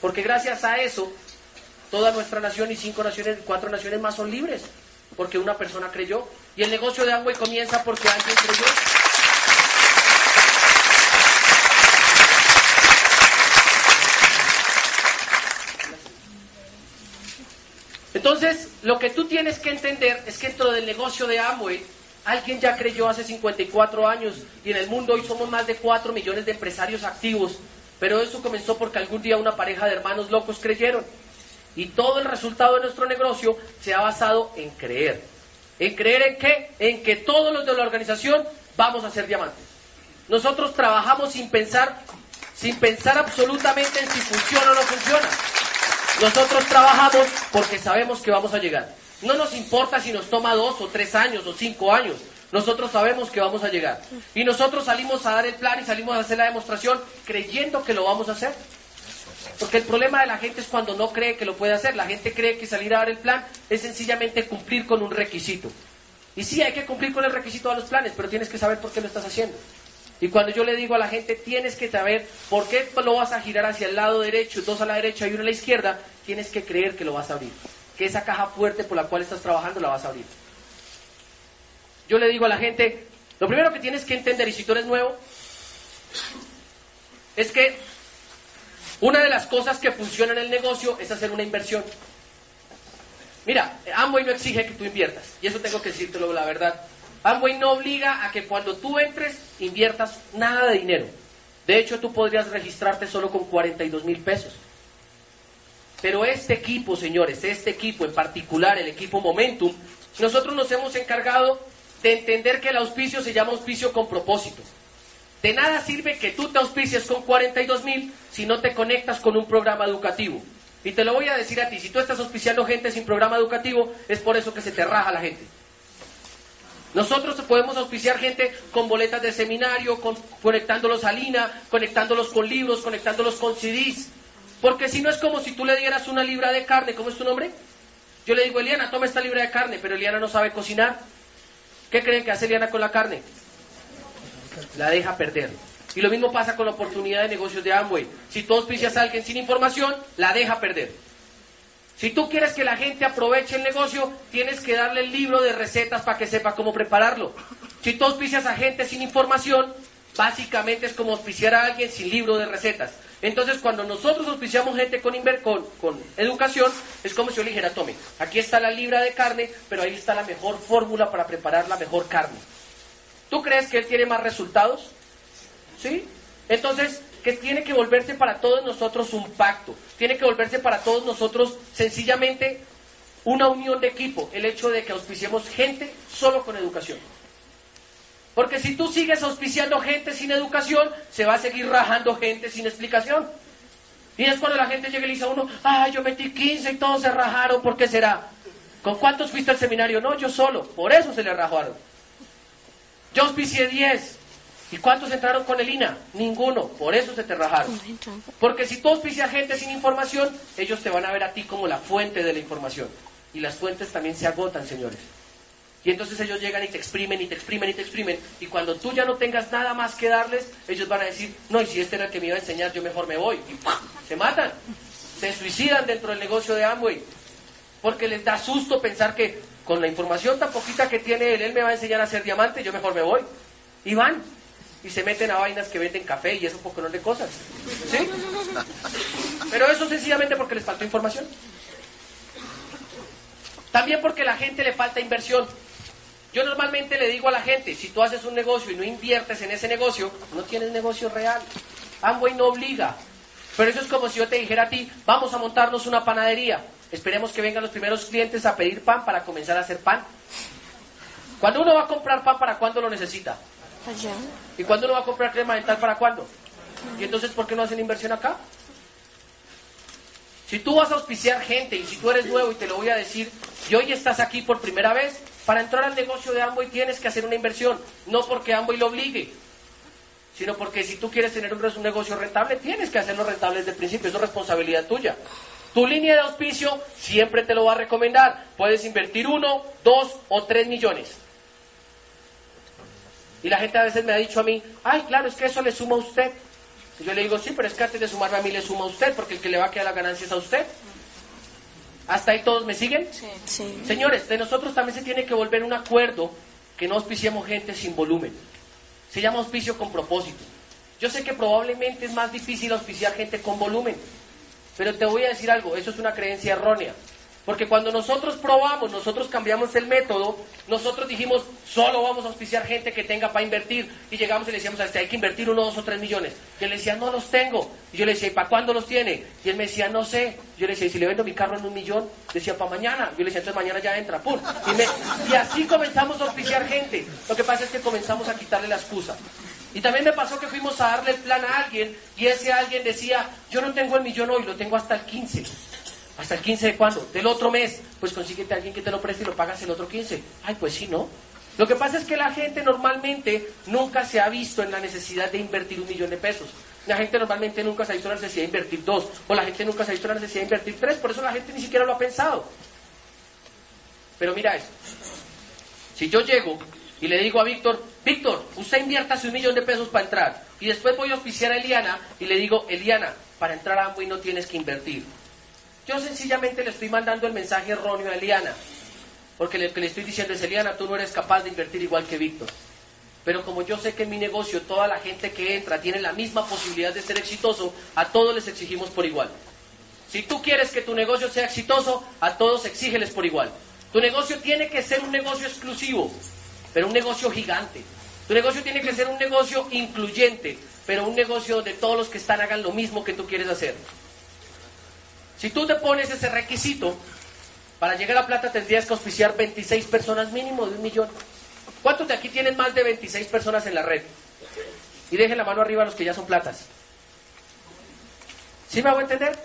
Porque gracias a eso, toda nuestra nación y cinco naciones, cuatro naciones más son libres. Porque una persona creyó. Y el negocio de Amway comienza porque alguien creyó. Entonces, lo que tú tienes que entender es que dentro del negocio de Amway, alguien ya creyó hace 54 años y en el mundo hoy somos más de 4 millones de empresarios activos. Pero eso comenzó porque algún día una pareja de hermanos locos creyeron. Y todo el resultado de nuestro negocio se ha basado en creer. ¿En creer en qué? En que todos los de la organización vamos a ser diamantes. Nosotros trabajamos sin pensar, sin pensar absolutamente en si funciona o no funciona. Nosotros trabajamos porque sabemos que vamos a llegar. No nos importa si nos toma dos o tres años o cinco años. Nosotros sabemos que vamos a llegar. Y nosotros salimos a dar el plan y salimos a hacer la demostración creyendo que lo vamos a hacer. Porque el problema de la gente es cuando no cree que lo puede hacer. La gente cree que salir a dar el plan es sencillamente cumplir con un requisito. Y sí, hay que cumplir con el requisito de los planes, pero tienes que saber por qué lo estás haciendo. Y cuando yo le digo a la gente, tienes que saber por qué lo vas a girar hacia el lado derecho, dos a la derecha y uno a la izquierda, tienes que creer que lo vas a abrir. Que esa caja fuerte por la cual estás trabajando la vas a abrir. Yo le digo a la gente, lo primero que tienes que entender, y si tú eres nuevo, es que una de las cosas que funciona en el negocio es hacer una inversión. Mira, Amway no exige que tú inviertas, y eso tengo que decírtelo la verdad. Amway no obliga a que cuando tú entres inviertas nada de dinero. De hecho, tú podrías registrarte solo con 42 mil pesos. Pero este equipo, señores, este equipo en particular, el equipo Momentum, nosotros nos hemos encargado de entender que el auspicio se llama auspicio con propósito. De nada sirve que tú te auspicies con 42 mil si no te conectas con un programa educativo. Y te lo voy a decir a ti, si tú estás auspiciando gente sin programa educativo, es por eso que se te raja la gente. Nosotros podemos auspiciar gente con boletas de seminario, conectándolos a Lina, conectándolos con libros, conectándolos con CDs. Porque si no es como si tú le dieras una libra de carne, ¿cómo es tu nombre? Yo le digo, Eliana, toma esta libra de carne, pero Eliana no sabe cocinar. ¿Qué creen que hace Eliana con la carne? la deja perder. Y lo mismo pasa con la oportunidad de negocios de Amway. Si tú auspicias a alguien sin información, la deja perder. Si tú quieres que la gente aproveche el negocio, tienes que darle el libro de recetas para que sepa cómo prepararlo. Si tú auspicias a gente sin información, básicamente es como auspiciar a alguien sin libro de recetas. Entonces, cuando nosotros auspiciamos gente con, con, con educación, es como si yo le dijera, tome, aquí está la libra de carne, pero ahí está la mejor fórmula para preparar la mejor carne. ¿Tú crees que él tiene más resultados? ¿Sí? Entonces, que tiene que volverse para todos nosotros un pacto. Tiene que volverse para todos nosotros sencillamente una unión de equipo. El hecho de que auspiciemos gente solo con educación. Porque si tú sigues auspiciando gente sin educación, se va a seguir rajando gente sin explicación. Y es cuando la gente llega y le dice a uno, ah, yo metí 15 y todos se rajaron, ¿por qué será? ¿Con cuántos fuiste al seminario? No, yo solo, por eso se le rajaron. Yo auspicié 10. ¿Y cuántos entraron con el INA? Ninguno. Por eso se te rajaron. Porque si tú auspicias gente sin información, ellos te van a ver a ti como la fuente de la información. Y las fuentes también se agotan, señores. Y entonces ellos llegan y te exprimen y te exprimen y te exprimen. Y cuando tú ya no tengas nada más que darles, ellos van a decir, no, y si este era el que me iba a enseñar, yo mejor me voy. Y se matan. se suicidan dentro del negocio de Amway. Porque les da susto pensar que con la información tan poquita que tiene él, él me va a enseñar a hacer diamante, yo mejor me voy. Y van. Y se meten a vainas que venden café y eso un poco de cosas. ¿Sí? Pero eso sencillamente porque les faltó información. También porque a la gente le falta inversión. Yo normalmente le digo a la gente, si tú haces un negocio y no inviertes en ese negocio, no tienes negocio real. Amway no obliga. Pero eso es como si yo te dijera a ti, vamos a montarnos una panadería. Esperemos que vengan los primeros clientes a pedir pan para comenzar a hacer pan. Cuando uno va a comprar pan, ¿para cuándo lo necesita? ¿Y cuando uno va a comprar crema dental, para cuándo? ¿Y entonces por qué no hacen inversión acá? Si tú vas a auspiciar gente y si tú eres nuevo y te lo voy a decir, y hoy estás aquí por primera vez, para entrar al negocio de Amway tienes que hacer una inversión, no porque Amway lo obligue, sino porque si tú quieres tener un negocio rentable, tienes que hacerlo rentable desde el principio, eso es responsabilidad tuya. Tu línea de auspicio siempre te lo va a recomendar. Puedes invertir uno, dos o tres millones. Y la gente a veces me ha dicho a mí, ay, claro, es que eso le suma a usted. Y yo le digo, sí, pero es que antes de sumarme a mí le suma a usted, porque el que le va a quedar la ganancia es a usted. ¿Hasta ahí todos me siguen? Sí. Señores, de nosotros también se tiene que volver un acuerdo que no auspiciemos gente sin volumen. Se llama auspicio con propósito. Yo sé que probablemente es más difícil auspiciar gente con volumen. Pero te voy a decir algo, eso es una creencia errónea. Porque cuando nosotros probamos, nosotros cambiamos el método, nosotros dijimos, solo vamos a auspiciar gente que tenga para invertir. Y llegamos y le decíamos, este, hay que invertir uno, dos o tres millones. Y él decía, no los tengo. Y yo le decía, ¿y para cuándo los tiene? Y él me decía, no sé. Yo le decía, ¿y si le vendo mi carro en un millón? Decía, para mañana. Yo le decía, entonces mañana ya entra, pum. Y, y así comenzamos a auspiciar gente. Lo que pasa es que comenzamos a quitarle la excusa. Y también me pasó que fuimos a darle el plan a alguien y ese alguien decía, yo no tengo el millón hoy, lo tengo hasta el 15. ¿Hasta el 15 de cuándo? Del otro mes. Pues consíguete a alguien que te lo preste y lo pagas el otro 15. Ay, pues sí, ¿no? Lo que pasa es que la gente normalmente nunca se ha visto en la necesidad de invertir un millón de pesos. La gente normalmente nunca se ha visto en la necesidad de invertir dos. O la gente nunca se ha visto en la necesidad de invertir tres. Por eso la gente ni siquiera lo ha pensado. Pero mira esto. Si yo llego y le digo a Víctor, Víctor, usted invierta un millón de pesos para entrar. Y después voy a oficiar a Eliana y le digo, Eliana, para entrar a Amway no tienes que invertir. Yo sencillamente le estoy mandando el mensaje erróneo a Eliana. Porque lo que le estoy diciendo es, Eliana, tú no eres capaz de invertir igual que Víctor. Pero como yo sé que en mi negocio toda la gente que entra tiene la misma posibilidad de ser exitoso, a todos les exigimos por igual. Si tú quieres que tu negocio sea exitoso, a todos exígeles por igual. Tu negocio tiene que ser un negocio exclusivo pero un negocio gigante. Tu negocio tiene que ser un negocio incluyente, pero un negocio donde todos los que están hagan lo mismo que tú quieres hacer. Si tú te pones ese requisito, para llegar a plata tendrías que auspiciar 26 personas mínimo de un millón. ¿Cuántos de aquí tienen más de 26 personas en la red? Y dejen la mano arriba a los que ya son platas. ¿Sí me hago entender?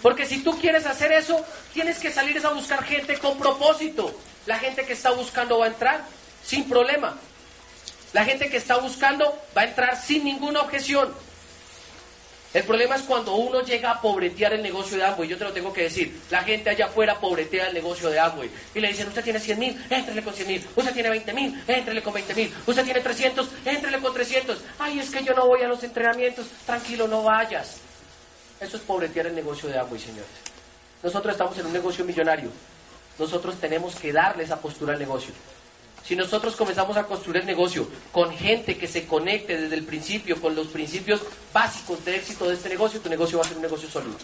Porque si tú quieres hacer eso, tienes que salir a buscar gente con propósito. La gente que está buscando va a entrar sin problema. La gente que está buscando va a entrar sin ninguna objeción. El problema es cuando uno llega a pobretear el negocio de Amway. Yo te lo tengo que decir. La gente allá afuera pobretea el negocio de Amway. Y le dicen, usted tiene 100 mil, éntrele con 100 mil. Usted tiene 20 mil, éntrele con 20 mil. Usted tiene 300, éntrele con 300. Ay, es que yo no voy a los entrenamientos. Tranquilo, no vayas. Eso es pobretear el negocio de Amway, señores. Nosotros estamos en un negocio millonario. Nosotros tenemos que darle esa postura al negocio. Si nosotros comenzamos a construir negocio con gente que se conecte desde el principio con los principios básicos de éxito de este negocio, tu negocio va a ser un negocio sólido.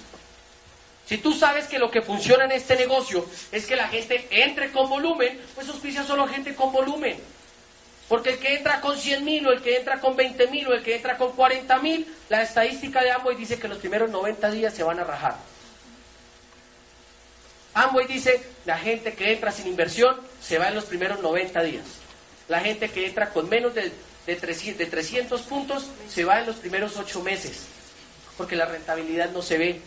Si tú sabes que lo que funciona en este negocio es que la gente entre con volumen, pues auspicia solo gente con volumen. Porque el que entra con 100 mil o el que entra con 20 mil o el que entra con 40 mil, la estadística de Amway dice que los primeros 90 días se van a rajar. Amway dice, la gente que entra sin inversión se va en los primeros 90 días. La gente que entra con menos de, de, 300, de 300 puntos se va en los primeros 8 meses, porque la rentabilidad no se ve.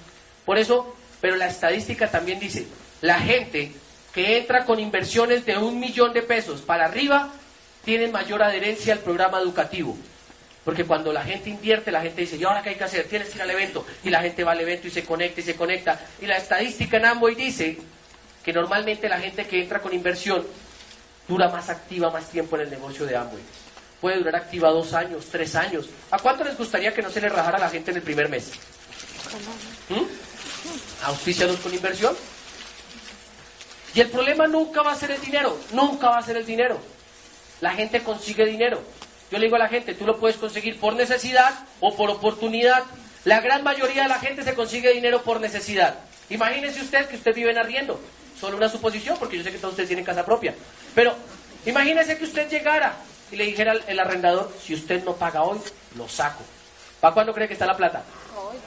Por eso, pero la estadística también dice, la gente que entra con inversiones de un millón de pesos para arriba tiene mayor adherencia al programa educativo. Porque cuando la gente invierte, la gente dice, ¿y ahora qué hay que hacer? Tienes que ir al evento. Y la gente va al evento y se conecta y se conecta. Y la estadística en Amway dice que normalmente la gente que entra con inversión dura más activa más tiempo en el negocio de Amway. Puede durar activa dos años, tres años. ¿A cuánto les gustaría que no se le rajara a la gente en el primer mes? ¿Mm? auspícialos con inversión. Y el problema nunca va a ser el dinero, nunca va a ser el dinero. La gente consigue dinero. Yo le digo a la gente, tú lo puedes conseguir por necesidad o por oportunidad. La gran mayoría de la gente se consigue dinero por necesidad. Imagínese usted que usted vive en arriendo. Solo una suposición, porque yo sé que todos ustedes tienen casa propia. Pero imagínese que usted llegara y le dijera al el arrendador, si usted no paga hoy, lo saco. ¿Para cuándo cree que está la plata? Hoy.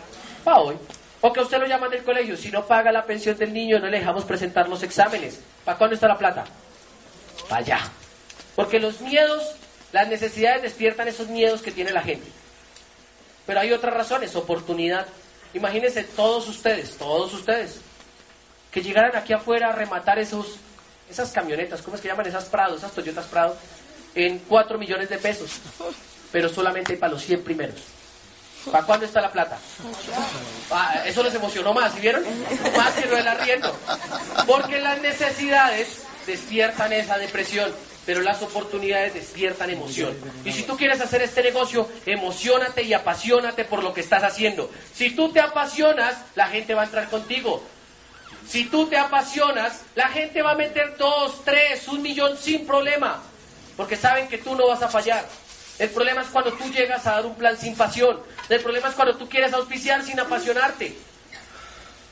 Para hoy. O que usted lo llaman del colegio, si no paga la pensión del niño, no le dejamos presentar los exámenes. ¿Para cuándo está la plata? Para allá. Porque los miedos, las necesidades despiertan esos miedos que tiene la gente. Pero hay otras razones, oportunidad. Imagínense todos ustedes, todos ustedes, que llegaran aquí afuera a rematar esos, esas camionetas, ¿cómo es que llaman esas Prado, esas Toyotas Prado, en 4 millones de pesos, pero solamente para los 100 primeros. ¿Para cuándo está la plata? Eso les emocionó más, ¿sí vieron? Más que lo del arriendo. Porque las necesidades despiertan esa depresión, pero las oportunidades despiertan emoción. Y si tú quieres hacer este negocio, emocionate y apasionate por lo que estás haciendo. Si tú te apasionas, la gente va a entrar contigo. Si tú te apasionas, la gente va a meter dos, tres, un millón sin problema, porque saben que tú no vas a fallar. El problema es cuando tú llegas a dar un plan sin pasión. El problema es cuando tú quieres auspiciar sin apasionarte.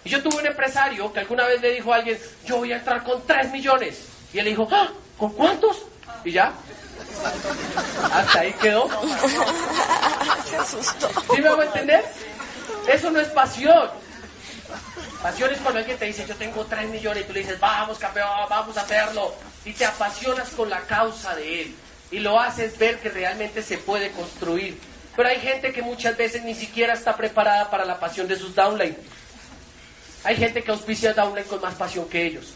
Y yo tuve un empresario que alguna vez le dijo a alguien, yo voy a entrar con 3 millones. Y él le dijo, ¿Ah, ¿con cuántos? Y ya. Hasta ahí quedó. ¿Sí me hago entender? Eso no es pasión. Pasión es cuando alguien te dice, yo tengo 3 millones y tú le dices, vamos campeón, vamos a hacerlo. Y te apasionas con la causa de él. Y lo haces ver que realmente se puede construir. Pero hay gente que muchas veces ni siquiera está preparada para la pasión de sus downline. Hay gente que auspicia downline con más pasión que ellos.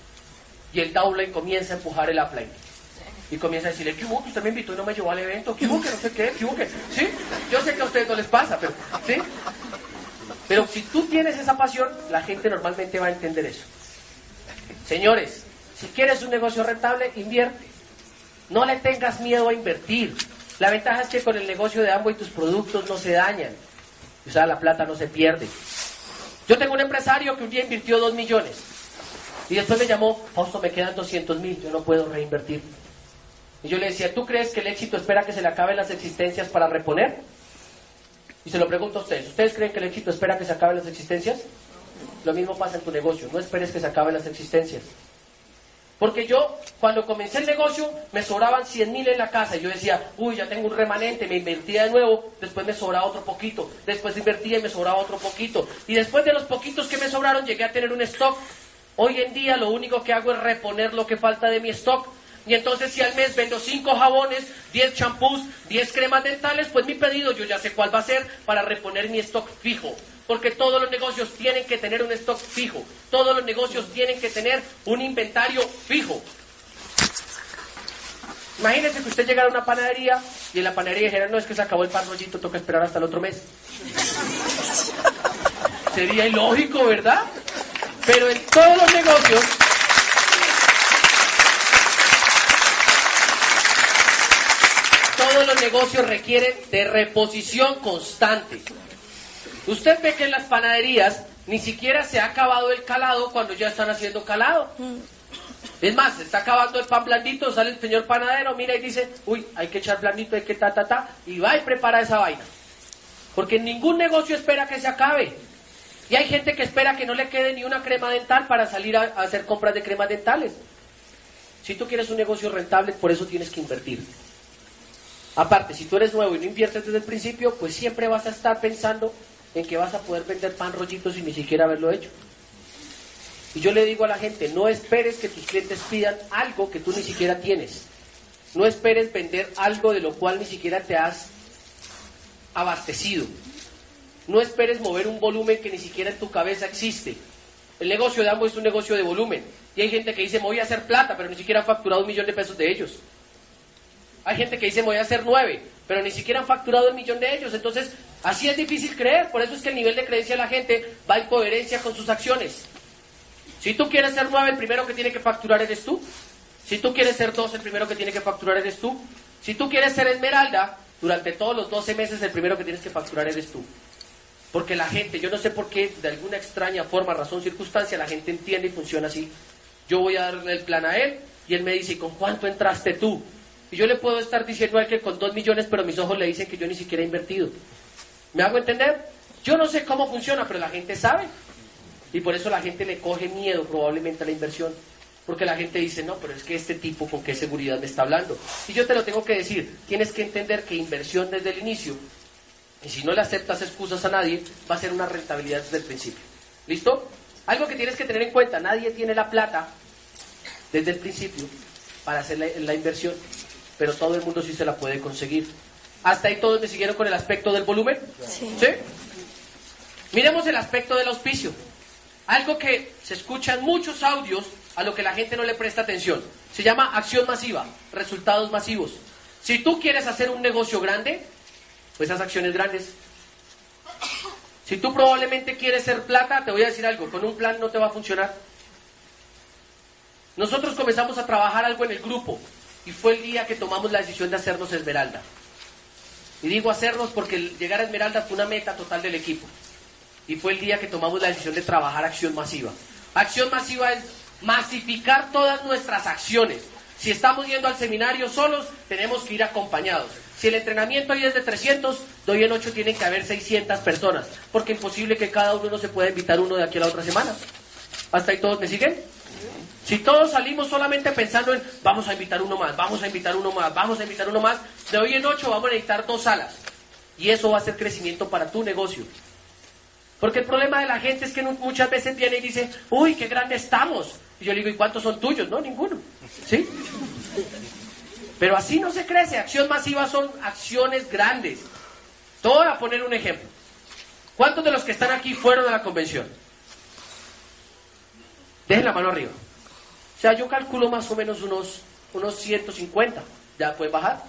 Y el downline comienza a empujar el upline. Y comienza a decirle, ¿qué hubo? Usted me invitó y no me llevó al evento. ¿Qué hubo? Que no sé qué. ¿Qué hubo? ¿Sí? Yo sé que a ustedes no les pasa, pero... ¿Sí? Pero si tú tienes esa pasión, la gente normalmente va a entender eso. Señores, si quieres un negocio rentable, invierte. No le tengas miedo a invertir. La ventaja es que con el negocio de Amway tus productos no se dañan. O sea, la plata no se pierde. Yo tengo un empresario que un día invirtió dos millones. Y después me llamó, Fausto, me quedan 200 mil, yo no puedo reinvertir. Y yo le decía, ¿tú crees que el éxito espera que se le acaben las existencias para reponer? Y se lo pregunto a ustedes, ¿ustedes creen que el éxito espera que se acaben las existencias? Lo mismo pasa en tu negocio, no esperes que se acaben las existencias. Porque yo, cuando comencé el negocio, me sobraban 100 mil en la casa. Y yo decía, uy, ya tengo un remanente, me invertía de nuevo, después me sobraba otro poquito, después invertía y me sobraba otro poquito. Y después de los poquitos que me sobraron, llegué a tener un stock. Hoy en día lo único que hago es reponer lo que falta de mi stock. Y entonces si al mes vendo 5 jabones, 10 champús, 10 cremas dentales, pues mi pedido yo ya sé cuál va a ser para reponer mi stock fijo. Porque todos los negocios tienen que tener un stock fijo. Todos los negocios tienen que tener un inventario fijo. Imagínense que usted llegara a una panadería y en la panadería dijera, no, es que se acabó el pan rollito, toca esperar hasta el otro mes. Sería ilógico, ¿verdad? Pero en todos los negocios todos los negocios requieren de reposición constante. Usted ve que en las panaderías ni siquiera se ha acabado el calado cuando ya están haciendo calado. Es más, se está acabando el pan blandito, sale el señor panadero, mira y dice, uy, hay que echar blandito, hay que ta, ta, ta, y va y prepara esa vaina. Porque ningún negocio espera que se acabe. Y hay gente que espera que no le quede ni una crema dental para salir a, hacer compras de cremas dentales. Si tú quieres un negocio rentable, por eso tienes que invertir. Aparte, si tú eres nuevo y no inviertes desde el principio, pues siempre vas a estar pensando en que vas a poder vender pan rollitos sin ni siquiera haberlo hecho. Y yo le digo a la gente, no esperes que tus clientes pidan algo que tú ni siquiera tienes. No esperes vender algo de lo cual ni siquiera te has abastecido. No esperes mover un volumen que ni siquiera en tu cabeza existe. El negocio de ambos es un negocio de volumen. Y hay gente que dice, me voy a hacer plata, pero ni siquiera han facturado un millón de pesos de ellos. Hay gente que dice, me voy a hacer nueve, pero ni siquiera han facturado el millón de ellos. Entonces, así es difícil creer. Por eso es que el nivel de creencia de la gente va en coherencia con sus acciones. Si tú quieres ser nueve, el primero que tiene que facturar eres tú. Si tú quieres ser dos, el primero que tiene que facturar eres tú. Si tú quieres ser esmeralda, durante todos los 12 meses, el primero que tienes que facturar eres tú. Porque la gente, yo no sé por qué, de alguna extraña forma, razón, circunstancia, la gente entiende y funciona así. Yo voy a darle el plan a él y él me dice, ¿y con cuánto entraste tú? Y yo le puedo estar diciendo a él que con dos millones, pero mis ojos le dicen que yo ni siquiera he invertido. ¿Me hago entender? Yo no sé cómo funciona, pero la gente sabe. Y por eso la gente le coge miedo probablemente a la inversión. Porque la gente dice, no, pero es que este tipo con qué seguridad me está hablando. Y yo te lo tengo que decir, tienes que entender que inversión desde el inicio y si no le aceptas excusas a nadie, va a ser una rentabilidad desde el principio. ¿Listo? Algo que tienes que tener en cuenta, nadie tiene la plata desde el principio para hacer la, inversión, pero todo el mundo sí se la puede conseguir. ¿Hasta ahí todos me siguieron con el aspecto del volumen? Sí. ¿Sí? Miremos el aspecto del auspicio. Algo que se escucha en muchos audios a lo que la gente no le presta atención. Se llama acción masiva, resultados masivos. Si tú quieres hacer un negocio grande, pues esas acciones grandes. Si tú probablemente quieres ser plata, te voy a decir algo, con un plan no te va a funcionar. Nosotros comenzamos a trabajar algo en el grupo y fue el día que tomamos la decisión de hacernos Esmeralda. Y digo hacernos porque llegar a Esmeralda fue una meta total del equipo. Y fue el día que tomamos la decisión de trabajar acción masiva. Acción masiva es masificar todas nuestras acciones. Si estamos yendo al seminario solos, tenemos que ir acompañados. Si el entrenamiento ahí es de 300, doy en 8 tienen que haber 600 personas, porque imposible que cada uno no se pueda invitar uno de aquí a la otra semana. ¿Hasta ahí todos me siguen? Si todos salimos solamente pensando en vamos a invitar uno más, vamos a invitar uno más, vamos a invitar uno más, de hoy en 8 vamos a necesitar dos salas. Y eso va a ser crecimiento para tu negocio. Porque el problema de la gente es que muchas veces viene y dice, uy, qué grande estamos. Y yo le digo, ¿y cuántos son tuyos? No, ninguno. ¿Sí? Pero así no se crece. Acción masiva son acciones grandes. Voy a poner un ejemplo. ¿Cuántos de los que están aquí fueron a la convención? Dejen la mano arriba. O sea, yo calculo más o menos unos, unos 150. ¿Ya pueden bajar?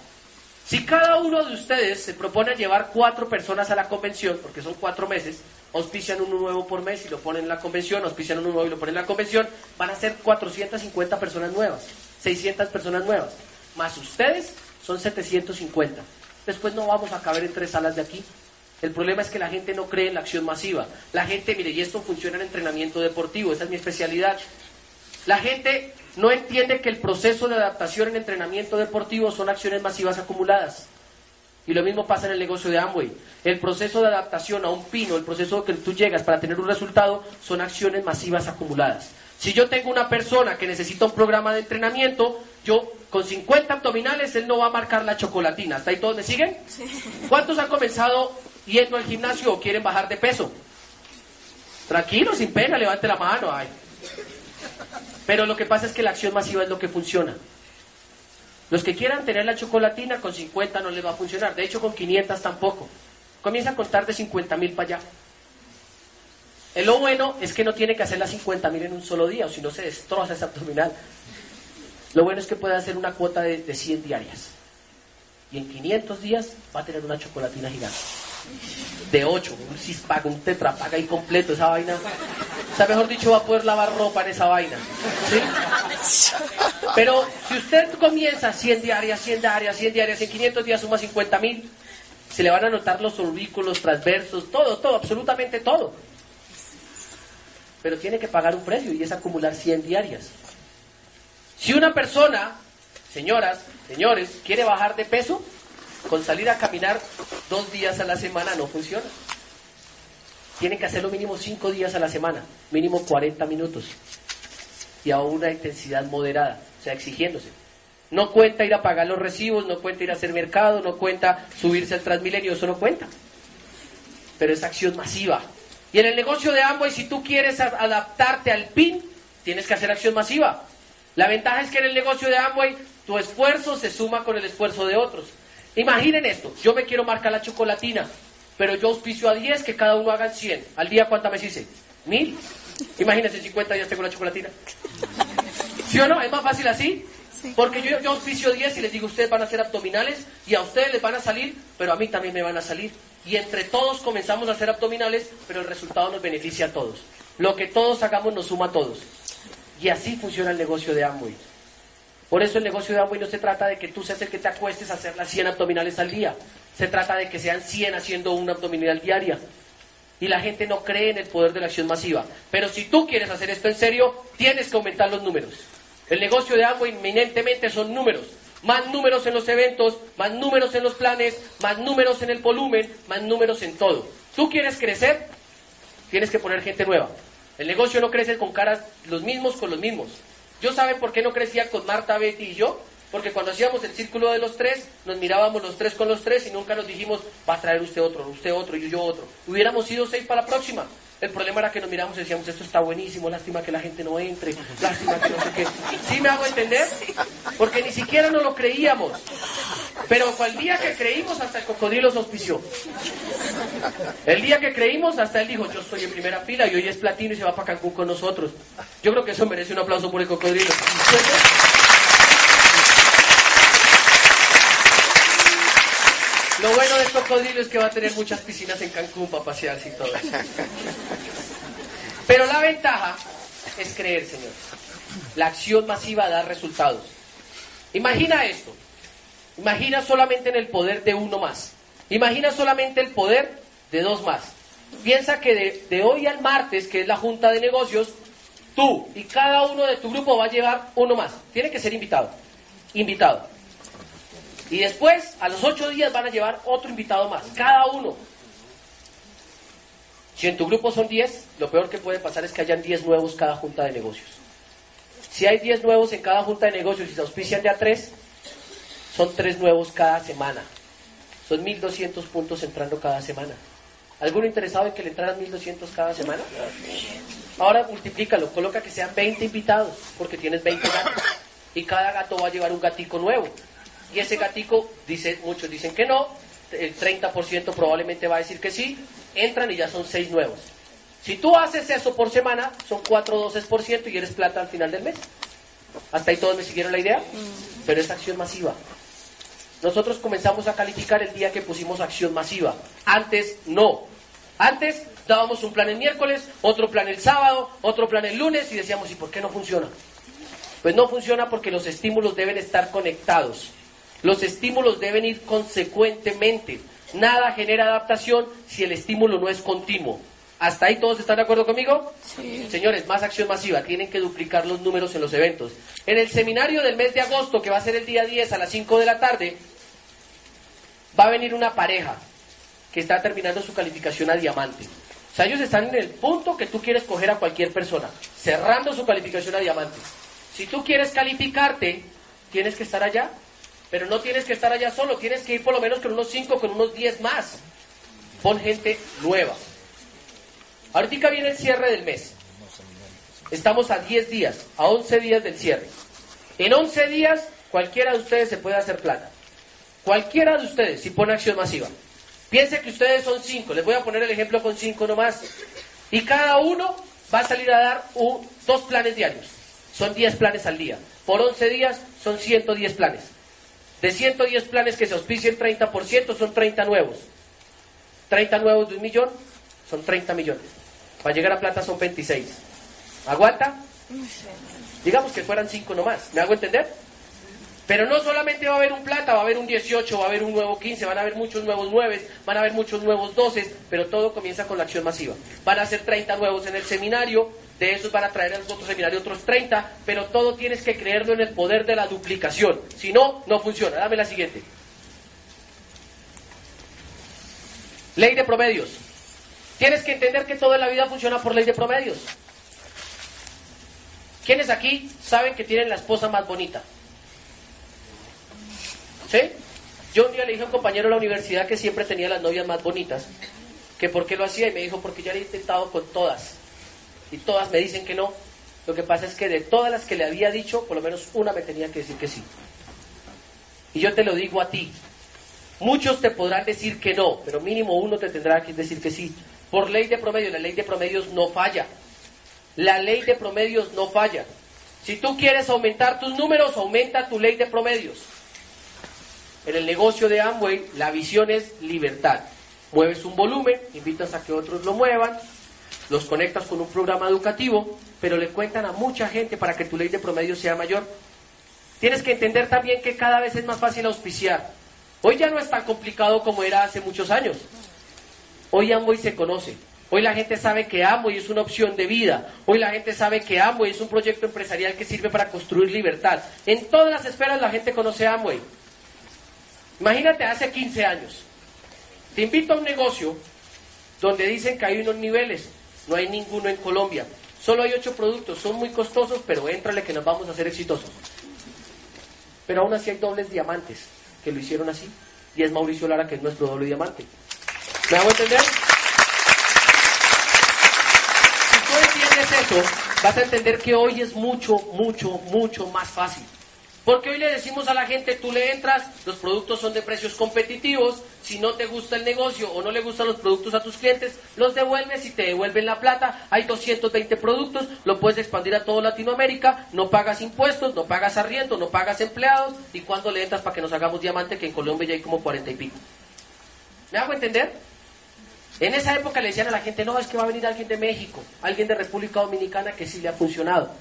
Si cada uno de ustedes se propone llevar cuatro personas a la convención, porque son cuatro meses, auspician uno nuevo por mes y lo ponen en la convención, auspician uno nuevo y lo ponen en la convención, van a ser 450 personas nuevas, 600 personas nuevas más ustedes son 750. Después no vamos a caber en tres salas de aquí. El problema es que la gente no cree en la acción masiva. La gente, mire, y esto funciona en entrenamiento deportivo, esa es mi especialidad. La gente no entiende que el proceso de adaptación en entrenamiento deportivo son acciones masivas acumuladas. Y lo mismo pasa en el negocio de Amway. El proceso de adaptación a un pino, el proceso que tú llegas para tener un resultado, son acciones masivas acumuladas. Si yo tengo una persona que necesita un programa de entrenamiento, yo con 50 abdominales él no va a marcar la chocolatina. ¿Hasta ahí todos me siguen? ¿Cuántos han comenzado yendo al gimnasio o quieren bajar de peso? Tranquilo, sin pena, levante la mano. Ay. Pero lo que pasa es que la acción masiva es lo que funciona. Los que quieran tener la chocolatina con 50 no les va a funcionar. De hecho, con 500 tampoco. Comienza a contar de 50 mil para allá. El lo bueno es que no tiene que hacer las 50 mil en un solo día, o si no se destroza ese abdominal. Lo bueno es que puede hacer una cuota de, de 100 diarias. Y en 500 días va a tener una chocolatina gigante. De 8, un cispaga, un tetrapaga ahí completo, esa vaina. O sea, mejor dicho, va a poder lavar ropa en esa vaina. ¿sí? Pero si usted comienza 100 diarias, 100 diarias, 100 diarias, en 500 días suma 50 mil, se le van a notar los orbículos, transversos, todo, todo, absolutamente todo. Pero tiene que pagar un precio y es acumular 100 diarias. Si una persona, señoras, señores, quiere bajar de peso, con salir a caminar dos días a la semana no funciona. Tienen que hacerlo mínimo cinco días a la semana, mínimo 40 minutos. Y a una intensidad moderada, o sea, exigiéndose. No cuenta ir a pagar los recibos, no cuenta ir a hacer mercado, no cuenta subirse al Transmilenio, eso no cuenta. Pero es acción masiva. Y en el negocio de Amway, si tú quieres adaptarte al PIN, tienes que hacer acción masiva. La ventaja es que en el negocio de Amway tu esfuerzo se suma con el esfuerzo de otros. Imaginen esto, yo me quiero marcar la chocolatina, pero yo auspicio a 10 que cada uno haga 100. ¿Al día cuántas me hice? ¿Mil? Imagínense, 50 días tengo la chocolatina. ¿Sí o no? ¿Es más fácil así? Porque yo, yo auspicio 10 y les digo, ustedes van a hacer abdominales y a ustedes les van a salir, pero a mí también me van a salir. Y entre todos comenzamos a hacer abdominales, pero el resultado nos beneficia a todos. Lo que todos hagamos nos suma a todos. Y así funciona el negocio de Amway. Por eso el negocio de Amway no se trata de que tú seas el que te acuestes a hacer las 100 abdominales al día. Se trata de que sean 100 haciendo una abdominal diaria. y la gente no cree en el poder de la acción masiva. Pero si tú quieres hacer esto en serio, tienes que aumentar los números. El negocio de agua inminentemente son números. Más números en los eventos, más números en los planes, más números en el volumen, más números en todo. ¿Tú quieres crecer? Tienes que poner gente nueva. El negocio no crece con caras los mismos con los mismos. ¿Yo saben por qué no crecía con Marta, Betty y yo? Porque cuando hacíamos el círculo de los tres, nos mirábamos los tres con los tres y nunca nos dijimos, va a traer usted otro, usted otro y yo otro. Hubiéramos sido seis para la próxima. El problema era que nos miramos y decíamos, esto está buenísimo, lástima que la gente no entre, lástima que no sé qué. ¿Sí me hago entender? Porque ni siquiera nos lo creíamos. Pero el día que creímos, hasta el cocodrilo se auspició. El día que creímos, hasta él dijo, yo estoy en primera fila y hoy es platino y se va para Cancún con nosotros. Yo creo que eso merece un aplauso por el cocodrilo. Lo bueno de cocodrilo es que va a tener muchas piscinas en Cancún para pasearse y todo. Pero la ventaja es creer, señores. La acción masiva da resultados. Imagina esto. Imagina solamente en el poder de uno más. Imagina solamente el poder de dos más. Piensa que de, de hoy al martes, que es la junta de negocios, tú y cada uno de tu grupo va a llevar uno más. Tiene que ser invitado. Invitado. Y después, a los ocho días, van a llevar otro invitado más, cada uno. Si en tu grupo son diez, lo peor que puede pasar es que hayan diez nuevos cada junta de negocios. Si hay diez nuevos en cada junta de negocios y se auspician de a tres, son tres nuevos cada semana. Son 1.200 puntos entrando cada semana. ¿Alguno interesado en que le entraran 1.200 cada semana? Ahora multiplícalo, coloca que sean 20 invitados, porque tienes 20 gatos. Y cada gato va a llevar un gatico nuevo. Y ese gatico, dice, muchos dicen que no, el 30% probablemente va a decir que sí, entran y ya son 6 nuevos. Si tú haces eso por semana, son 4 12% y eres plata al final del mes. ¿Hasta ahí todos me siguieron la idea? Mm. Pero es acción masiva. Nosotros comenzamos a calificar el día que pusimos acción masiva. Antes no. Antes dábamos un plan el miércoles, otro plan el sábado, otro plan el lunes y decíamos, ¿y por qué no funciona? Pues no funciona porque los estímulos deben estar conectados. Los estímulos deben ir consecuentemente. Nada genera adaptación si el estímulo no es continuo. ¿Hasta ahí todos están de acuerdo conmigo? Sí. Señores, más acción masiva. Tienen que duplicar los números en los eventos. En el seminario del mes de agosto, que va a ser el día 10 a las 5 de la tarde, va a venir una pareja que está terminando su calificación a diamante. O sea, ellos están en el punto que tú quieres coger a cualquier persona, cerrando su calificación a diamante. Si tú quieres calificarte, tienes que estar allá pero no tienes que estar allá solo, tienes que ir por lo menos con unos 5, con unos 10 más. Pon gente nueva. Ahorita viene el cierre del mes. Estamos a 10 días, a 11 días del cierre. En 11 días, cualquiera de ustedes se puede hacer plata. Cualquiera de ustedes, si pone acción masiva. Piense que ustedes son 5. Les voy a poner el ejemplo con 5 nomás. Y cada uno va a salir a dar dos planes diarios. Son 10 planes al día. Por 11 días son 110 planes. De 110 planes que se auspicien 30%, son 30 nuevos. 30 nuevos de un millón, son 30 millones. Para llegar a plata son 26. ¿Aguanta? Digamos que fueran 5 nomás. ¿Me hago entender? Pero no solamente va a haber un plata, va a haber un 18, va a haber un nuevo 15, van a haber muchos nuevos 9, van a haber muchos nuevos 12, pero todo comienza con la acción masiva. Van a ser 30 nuevos en el seminario, de esos van a traer a otro seminario otros 30, pero todo tienes que creerlo en el poder de la duplicación. Si no, no funciona. Dame la siguiente. Ley de promedios. Tienes que entender que toda la vida funciona por ley de promedios. ¿Quiénes aquí saben que tienen la esposa más bonita? ¿Sí? Yo un día le dije a un compañero de la universidad que siempre tenía las novias más bonitas, que por qué lo hacía y me dijo porque ya le he intentado con todas y todas me dicen que no. Lo que pasa es que de todas las que le había dicho, por lo menos una me tenía que decir que sí. Y yo te lo digo a ti. Muchos te podrán decir que no, pero mínimo uno te tendrá que decir que sí. Por ley de promedio, la ley de promedios no falla. La ley de promedios no falla. Si tú quieres aumentar tus números, aumenta tu ley de promedios. En el negocio de Amway, la visión es libertad. Mueves un volumen, invitas a que otros lo muevan, los conectas con un programa educativo, pero le cuentan a mucha gente para que tu ley de promedio sea mayor. Tienes que entender también que cada vez es más fácil auspiciar. Hoy ya no es tan complicado como era hace muchos años. Hoy Amway se conoce. Hoy la gente sabe que Amway es una opción de vida. Hoy la gente sabe que Amway es un proyecto empresarial que sirve para construir libertad. En todas las esferas la gente conoce Amway. Imagínate hace 15 años. Te invito a un negocio donde dicen que hay unos niveles. No hay ninguno en Colombia. Solo hay ocho productos. Son muy costosos, pero éntrale que nos vamos a hacer exitosos. Pero aún así hay dobles diamantes que lo hicieron así. Y es Mauricio Lara que es nuestro doble diamante. ¿Me hago entender? eso, vas a entender que hoy es mucho, mucho, mucho más fácil. Porque hoy le decimos a la gente, tú le entras, los productos son de precios competitivos, si no te gusta el negocio o no le gustan los productos a tus clientes, los devuelves y te devuelven la plata. Hay 220 productos, lo puedes expandir a toda Latinoamérica, no pagas impuestos, no pagas arriendo, no pagas empleados. ¿Y cuando le entras para que nos hagamos diamante? Que en Colombia ya hay como 40 y pico. ¿Me hago entender? En esa época le decían a la gente, no, es que va a venir alguien de México, alguien de República Dominicana que sí le ha funcionado.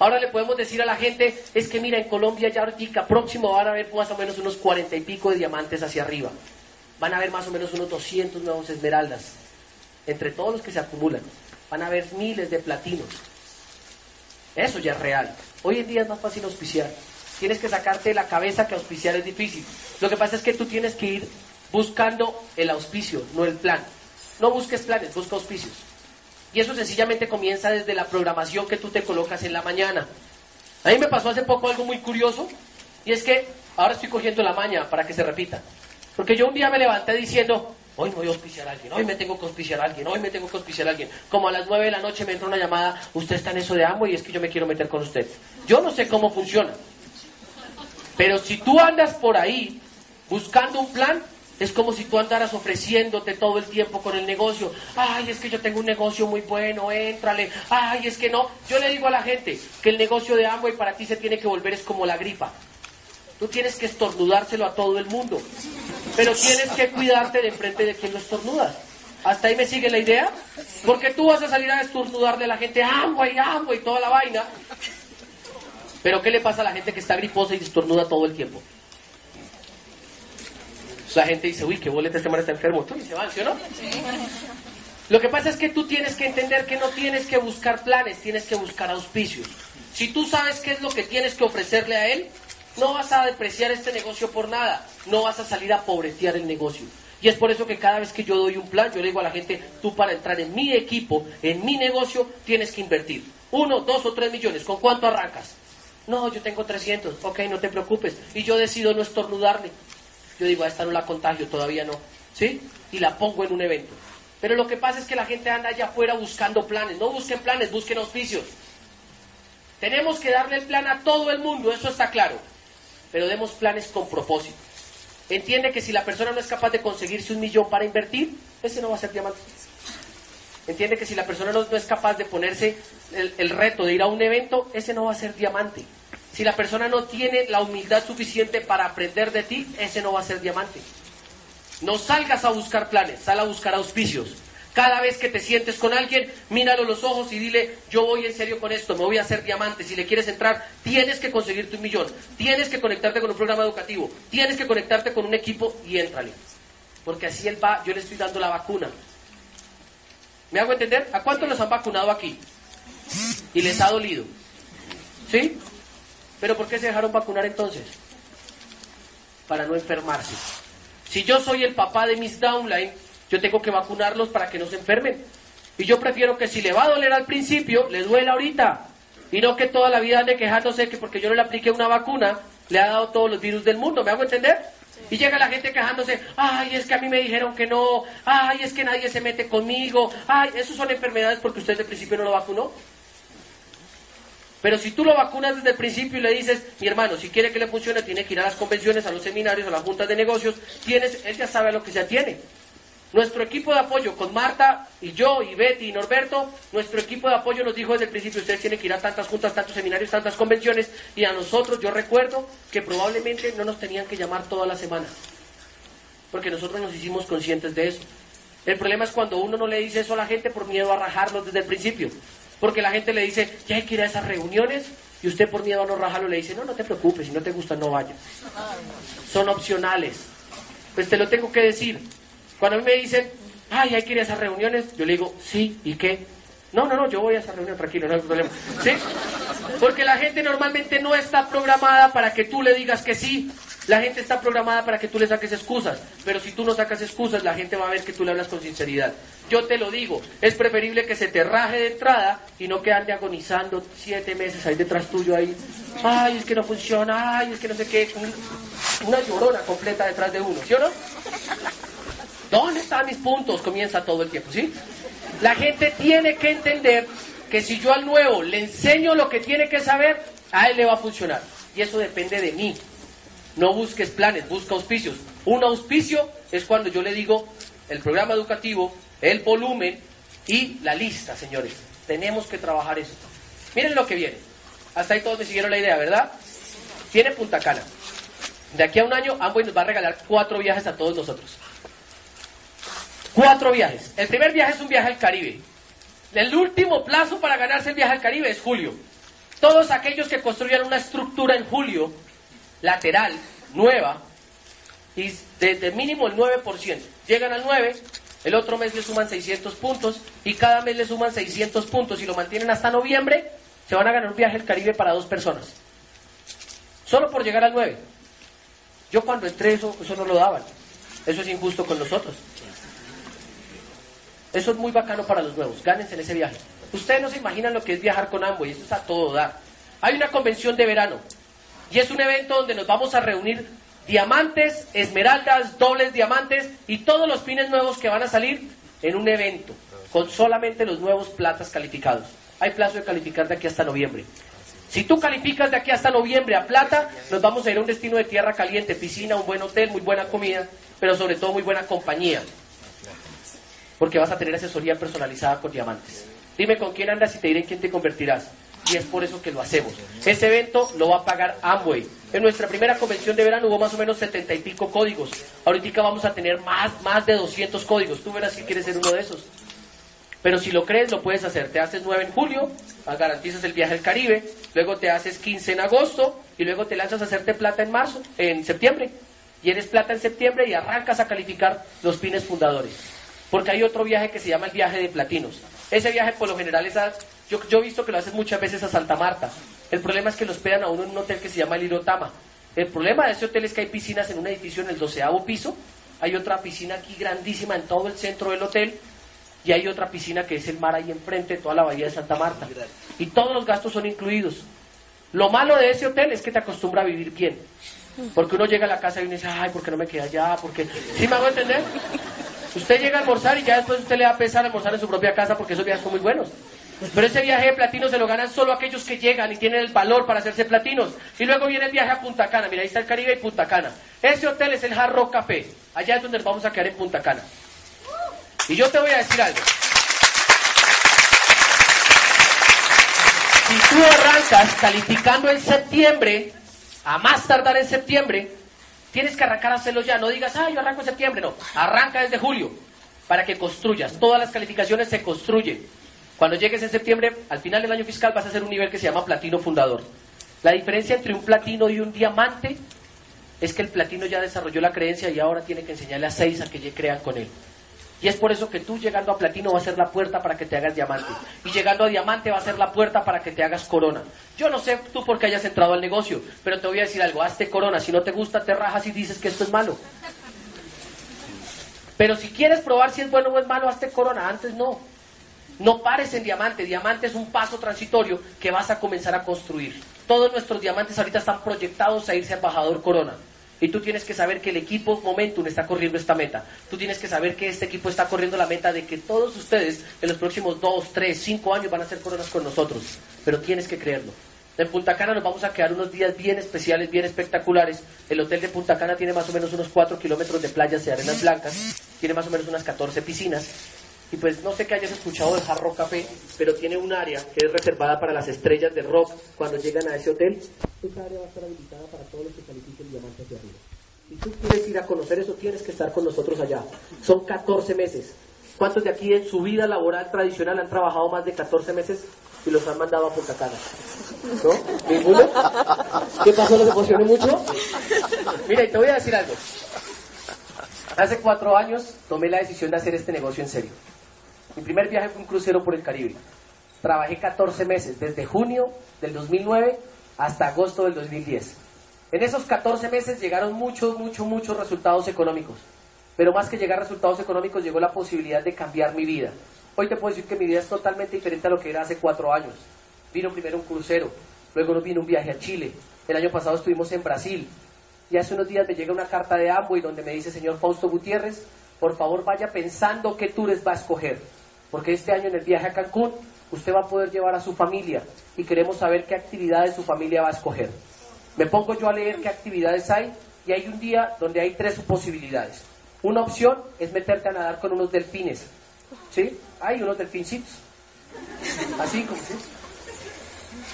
Ahora le podemos decir a la gente, es que mira, en Colombia ya ahorita próximo van a haber más o menos unos cuarenta y pico de diamantes hacia arriba. Van a haber más o menos unos 200 nuevos esmeraldas, entre todos los que se acumulan. Van a haber miles de platinos. Eso ya es real. Hoy en día es más fácil auspiciar. Tienes que sacarte de la cabeza que auspiciar es difícil. Lo que pasa es que tú tienes que ir buscando el auspicio, no el plan. No busques planes, busca auspicios. Y eso sencillamente comienza desde la programación que tú te colocas en la mañana. A mí me pasó hace poco algo muy curioso, y es que ahora estoy cogiendo la maña para que se repita. Porque yo un día me levanté diciendo, hoy me voy a auspiciar a alguien, hoy me tengo que auspiciar a alguien, hoy me tengo que auspiciar a alguien. Como a las nueve de la noche me entra una llamada, usted está en eso de amo y es que yo me quiero meter con usted. Yo no sé cómo funciona. Pero si tú andas por ahí buscando un plan, es como si tú andaras ofreciéndote todo el tiempo con el negocio. Ay, es que yo tengo un negocio muy bueno, éntrale. Ay, es que no. Yo le digo a la gente que el negocio de Amway para ti se tiene que volver es como la gripa. Tú tienes que estornudárselo a todo el mundo. Pero tienes que cuidarte de enfrente de quien lo estornudas. ¿Hasta ahí me sigue la idea? Porque tú vas a salir a estornudarle a la gente Amway, Amway, toda la vaina. Pero ¿qué le pasa a la gente que está griposa y estornuda todo el tiempo? La gente dice, uy, qué boleta este man está enfermo. Tú y se van, ¿sí o no? Lo que pasa es que tú tienes que entender que no tienes que buscar planes, tienes que buscar auspicios. Si tú sabes qué es lo que tienes que ofrecerle a él, no vas a depreciar este negocio por nada, no vas a salir a pobretear el negocio. Y es por eso que cada vez que yo doy un plan, yo le digo a la gente, tú para entrar en mi equipo, en mi negocio, tienes que invertir. Uno, dos o tres millones. ¿Con cuánto arrancas? No, yo tengo 300. Ok, no te preocupes. Y yo decido no estornudarle yo digo, a esta no la contagio, todavía no, ¿sí? Y la pongo en un evento. Pero lo que pasa es que la gente anda allá afuera buscando planes. No busquen planes, busquen auspicios. Tenemos que darle el plan a todo el mundo, eso está claro. Pero demos planes con propósito. Entiende que si la persona no es capaz de conseguirse un millón para invertir, ese no va a ser diamante. Entiende que si la persona no, es capaz de ponerse el reto de ir a un evento, ese no va a ser diamante. Si la persona no tiene la humildad suficiente para aprender de ti, ese no va a ser diamante. No salgas a buscar planes, sal a buscar auspicios. Cada vez que te sientes con alguien, míralo los ojos y dile, yo voy en serio con esto, me voy a hacer diamante. Si le quieres entrar, tienes que conseguirte un millón, tienes que conectarte con un programa educativo, tienes que conectarte con un equipo y éntrale. Porque así él va, yo le estoy dando la vacuna. ¿Me hago entender? ¿A cuántos los han vacunado aquí? Y les ha dolido. ¿Sí? ¿Pero por qué se dejaron vacunar entonces? Para no enfermarse. Si yo soy el papá de mis downline, yo tengo que vacunarlos para que no se enfermen. Y yo prefiero que si le va a doler al principio, le duela ahorita. Y no que toda la vida ande quejándose que porque yo no le apliqué una vacuna, le ha dado todos los virus del mundo. ¿Me hago entender? Y llega la gente quejándose, ay, es que a mí me dijeron que no, ay, es que nadie se mete conmigo, ay, esos son enfermedades porque usted de principio no lo vacunó. Pero si tú lo vacunas desde el principio y le dices, mi hermano, si quiere que le funcione, tiene que ir a las convenciones, a los seminarios, a las juntas de negocios, tienes, él ya sabe a lo que se atiene. Nuestro equipo de apoyo con Marta y yo y Betty y Norberto, nuestro equipo de apoyo nos dijo desde el principio, ustedes tienen que ir a tantas juntas, tantos seminarios, tantas convenciones, y a nosotros yo recuerdo que probablemente no nos tenían que llamar toda la semana, porque nosotros nos hicimos conscientes de eso. El problema es cuando uno no le dice eso a la gente por miedo a rajarlos desde el principio. Porque la gente le dice, ya hay que ir a esas reuniones, y usted por miedo a no rajarlo le dice, no, no te preocupes, si no te gusta no vayas. Son opcionales. Pues te lo tengo que decir. Cuando a mí me dicen, ay, hay que ir a esas reuniones. Yo le digo, sí, ¿y qué? No, no, no, yo voy a esa reunión, tranquilo, no hay problema. ¿Sí? Porque la gente normalmente no está programada para que tú le digas que sí. La gente está programada para que tú le saques excusas. Pero si tú no sacas excusas, la gente va a ver que tú le hablas con sinceridad. Yo te lo digo, es preferible que se te raje de entrada y no que agonizando siete meses ahí detrás tuyo ahí. Ay, es que no funciona, ay, es que no sé qué. Una llorona completa detrás de uno, ¿sí o no? ¿Dónde están mis puntos? Comienza todo el tiempo, ¿sí? La gente tiene que entender que si yo al nuevo le enseño lo que tiene que saber, a él le va a funcionar. Y eso depende de mí. No busques planes, busca auspicios. Un auspicio es cuando yo le digo el programa educativo, el volumen y la lista, señores. Tenemos que trabajar eso. Miren lo que viene. Hasta ahí todos me siguieron la idea, ¿verdad? Tiene Punta Cana. De aquí a un año, Amway nos va a regalar cuatro viajes a todos nosotros. Cuatro viajes. El primer viaje es un viaje al Caribe. El último plazo para ganarse el viaje al Caribe es julio. Todos aquellos que construyan una estructura en julio, lateral, nueva, y desde mínimo el 9%, llegan al 9%, el otro mes le suman 600 puntos y cada mes le suman 600 puntos y lo mantienen hasta noviembre, se van a ganar un viaje al Caribe para dos personas. Solo por llegar al 9. Yo cuando entré eso, eso no lo daban. Eso es injusto con nosotros. Eso es muy bacano para los nuevos. Gánense en ese viaje. Ustedes no se imaginan lo que es viajar con Amway. Eso es a todo dar. Hay una convención de verano. Y es un evento donde nos vamos a reunir diamantes, esmeraldas, dobles diamantes y todos los pines nuevos que van a salir en un evento. Con solamente los nuevos platas calificados. Hay plazo de calificar de aquí hasta noviembre. Si tú calificas de aquí hasta noviembre a plata, nos vamos a ir a un destino de tierra caliente, piscina, un buen hotel, muy buena comida, pero sobre todo muy buena compañía porque vas a tener asesoría personalizada con diamantes. Dime con quién andas y te diré en quién te convertirás. Y es por eso que lo hacemos. Ese evento lo va a pagar Amway. En nuestra primera convención de verano hubo más o menos setenta y pico códigos. Ahorita vamos a tener más, más de 200 códigos. Tú verás si quieres ser uno de esos. Pero si lo crees, lo puedes hacer. Te haces 9 en julio, garantizas el viaje al Caribe, luego te haces 15 en agosto y luego te lanzas a hacerte plata en marzo, en septiembre. Y eres plata en septiembre y arrancas a calificar los pines fundadores porque hay otro viaje que se llama el viaje de platinos. Ese viaje por lo general es a, yo, yo he visto que lo hacen muchas veces a Santa Marta. El problema es que lo hospedan a uno en un hotel que se llama el Irotama. El problema de ese hotel es que hay piscinas en un edificio en el doceavo piso, hay otra piscina aquí grandísima en todo el centro del hotel y hay otra piscina que es el mar ahí enfrente, toda la bahía de Santa Marta. Y todos los gastos son incluidos. Lo malo de ese hotel es que te acostumbra a vivir bien. Porque uno llega a la casa y uno dice, ay, ¿por qué no me queda allá? Porque... ¿Sí me hago entender? Usted llega a almorzar y ya después usted le va a pesar almorzar en su propia casa porque esos viajes son muy buenos. Pero ese viaje de platino se lo ganan solo aquellos que llegan y tienen el valor para hacerse platinos. Y luego viene el viaje a Punta Cana. Mira, ahí está el Caribe y Punta Cana. Ese hotel es el Hard Rock Café. Allá es donde nos vamos a quedar en Punta Cana. Y yo te voy a decir algo. Si tú arrancas calificando en septiembre, a más tardar en septiembre, Tienes que arrancar a hacerlo ya. No digas, ah, yo arranco en septiembre. No, arranca desde julio para que construyas. Todas las calificaciones se construyen. Cuando llegues en septiembre, al final del año fiscal vas a hacer un nivel que se llama platino fundador. La diferencia entre un platino y un diamante es que el platino ya desarrolló la creencia y ahora tiene que enseñarle a seis a que crean con él. Y es por eso que tú llegando a platino va a ser la puerta para que te hagas diamante. Y llegando a diamante va a ser la puerta para que te hagas corona. Yo no sé tú por qué hayas entrado al negocio, pero te voy a decir algo, hazte corona. Si no te gusta, te rajas y dices que esto es malo. Pero si quieres probar si es bueno o es malo, hazte corona. Antes no. No pares en diamante. Diamante es un paso transitorio que vas a comenzar a construir. Todos nuestros diamantes ahorita están proyectados a irse a embajador corona. Y tú tienes que saber que el equipo Momentum está corriendo esta meta. Tú tienes que saber que este equipo está corriendo la meta de que todos ustedes en los próximos 2, 3, 5 años van a hacer coronas con nosotros. Pero tienes que creerlo. En Punta Cana nos vamos a quedar unos días bien especiales, bien espectaculares. El hotel de Punta Cana tiene más o menos unos 4 kilómetros de playas de arenas blancas, tiene más o menos unas 14 piscinas. Y pues no sé que hayas escuchado de Hard Rock Café, pero tiene un área que es reservada para las estrellas de rock cuando llegan a ese hotel. Esa área va a estar habilitada para todos los que califiquen diamantes de arriba. Si tú quieres ir a conocer eso, tienes que estar con nosotros allá. Son 14 meses. ¿Cuántos de aquí en su vida laboral tradicional han trabajado más de 14 meses y los han mandado a Punta? ¿No? ¿Ninguno? ¿Qué pasó? ¿Los emocionó mucho? Mira, y te voy a decir algo. Hace cuatro años tomé la decisión de hacer este negocio en serio. Mi primer viaje fue un crucero por el Caribe. Trabajé 14 meses, desde junio del 2009 hasta agosto del 2010. En esos 14 meses llegaron muchos, muchos, muchos resultados económicos. Pero más que llegar a resultados económicos, llegó la posibilidad de cambiar mi vida. Hoy te puedo decir que mi vida es totalmente diferente a lo que era hace cuatro años. Vino primero un crucero, luego nos vino un viaje a Chile. El año pasado estuvimos en Brasil. Y hace unos días me llega una carta de Amway donde me dice, señor Fausto Gutiérrez, por favor vaya pensando qué tours va a escoger. Porque este año en el viaje a Cancún usted va a poder llevar a su familia y queremos saber qué actividades su familia va a escoger. Me pongo yo a leer qué actividades hay y hay un día donde hay tres posibilidades. Una opción es meterte a nadar con unos delfines. ¿Sí? Hay unos delfincitos. Así como ¿sí?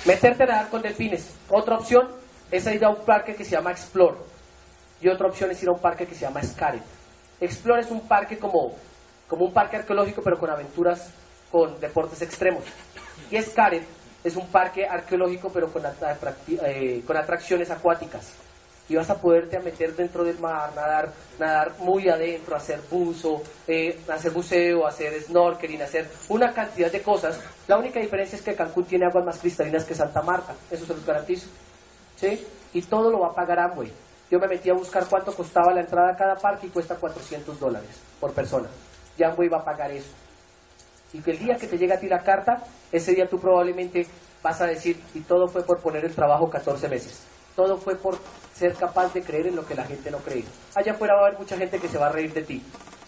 Meterte a nadar con delfines. Otra opción es ir a un parque que se llama Explore. Y otra opción es ir a un parque que se llama Scaret. Explore es un parque como, como un parque arqueológico, pero con aventuras, con deportes extremos. Y Scaret es un parque arqueológico, pero con, eh, con atracciones acuáticas. Y vas a poderte meter dentro del mar, nadar, nadar muy adentro, hacer buzo, eh, hacer buceo, hacer snorkeling, hacer una cantidad de cosas. La única diferencia es que Cancún tiene aguas más cristalinas que Santa Marta, eso se los garantizo. ¿sí? Y todo lo va a pagar Amway. Yo me metí a buscar cuánto costaba la entrada a cada parque y cuesta 400 dólares por persona. Y Amway va a pagar eso. Y que el día que te llega a ti la carta, ese día tú probablemente vas a decir, y todo fue por poner el trabajo 14 meses. Todo fue por ser capaz de creer en lo que la gente no cree. Allá afuera va a haber mucha gente que se va a reír de ti.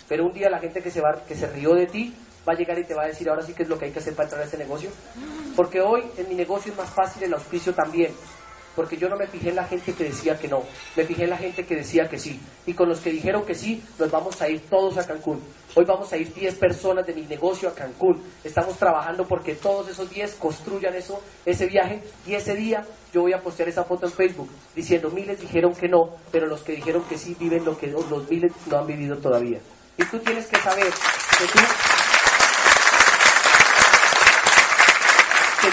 Pero un día la gente que se, va, que se rió de ti va a llegar y te va a decir, ahora sí que es lo que hay que hacer para entrar a este negocio. Porque hoy en mi negocio es más fácil el auspicio también porque yo no me fijé en la gente que decía que no, me fijé en la gente que decía que sí. Y con los que dijeron que sí, nos vamos a ir todos a Cancún. Hoy vamos a ir 10 personas de mi negocio a Cancún. Estamos trabajando porque todos esos 10 construyan eso, ese viaje y ese día yo voy a postear esa foto en Facebook diciendo miles dijeron que no, pero los que dijeron que sí viven lo que los miles no han vivido todavía. Y tú tienes que saber que tú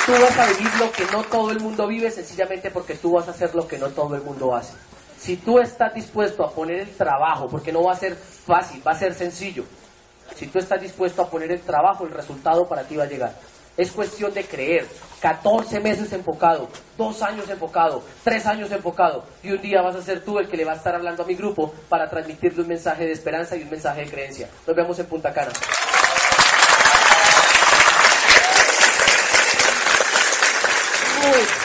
tú vas a vivir lo que no todo el mundo vive sencillamente porque tú vas a hacer lo que no todo el mundo hace. Si tú estás dispuesto a poner el trabajo, porque no va a ser fácil, va a ser sencillo. Si tú estás dispuesto a poner el trabajo, el resultado para ti va a llegar. Es cuestión de creer. 14 meses enfocado, 2 años enfocado, 3 años enfocado. Y un día vas a ser tú el que le va a estar hablando a mi grupo para transmitirle un mensaje de esperanza y un mensaje de creencia. Nos vemos en Punta Cana. Lord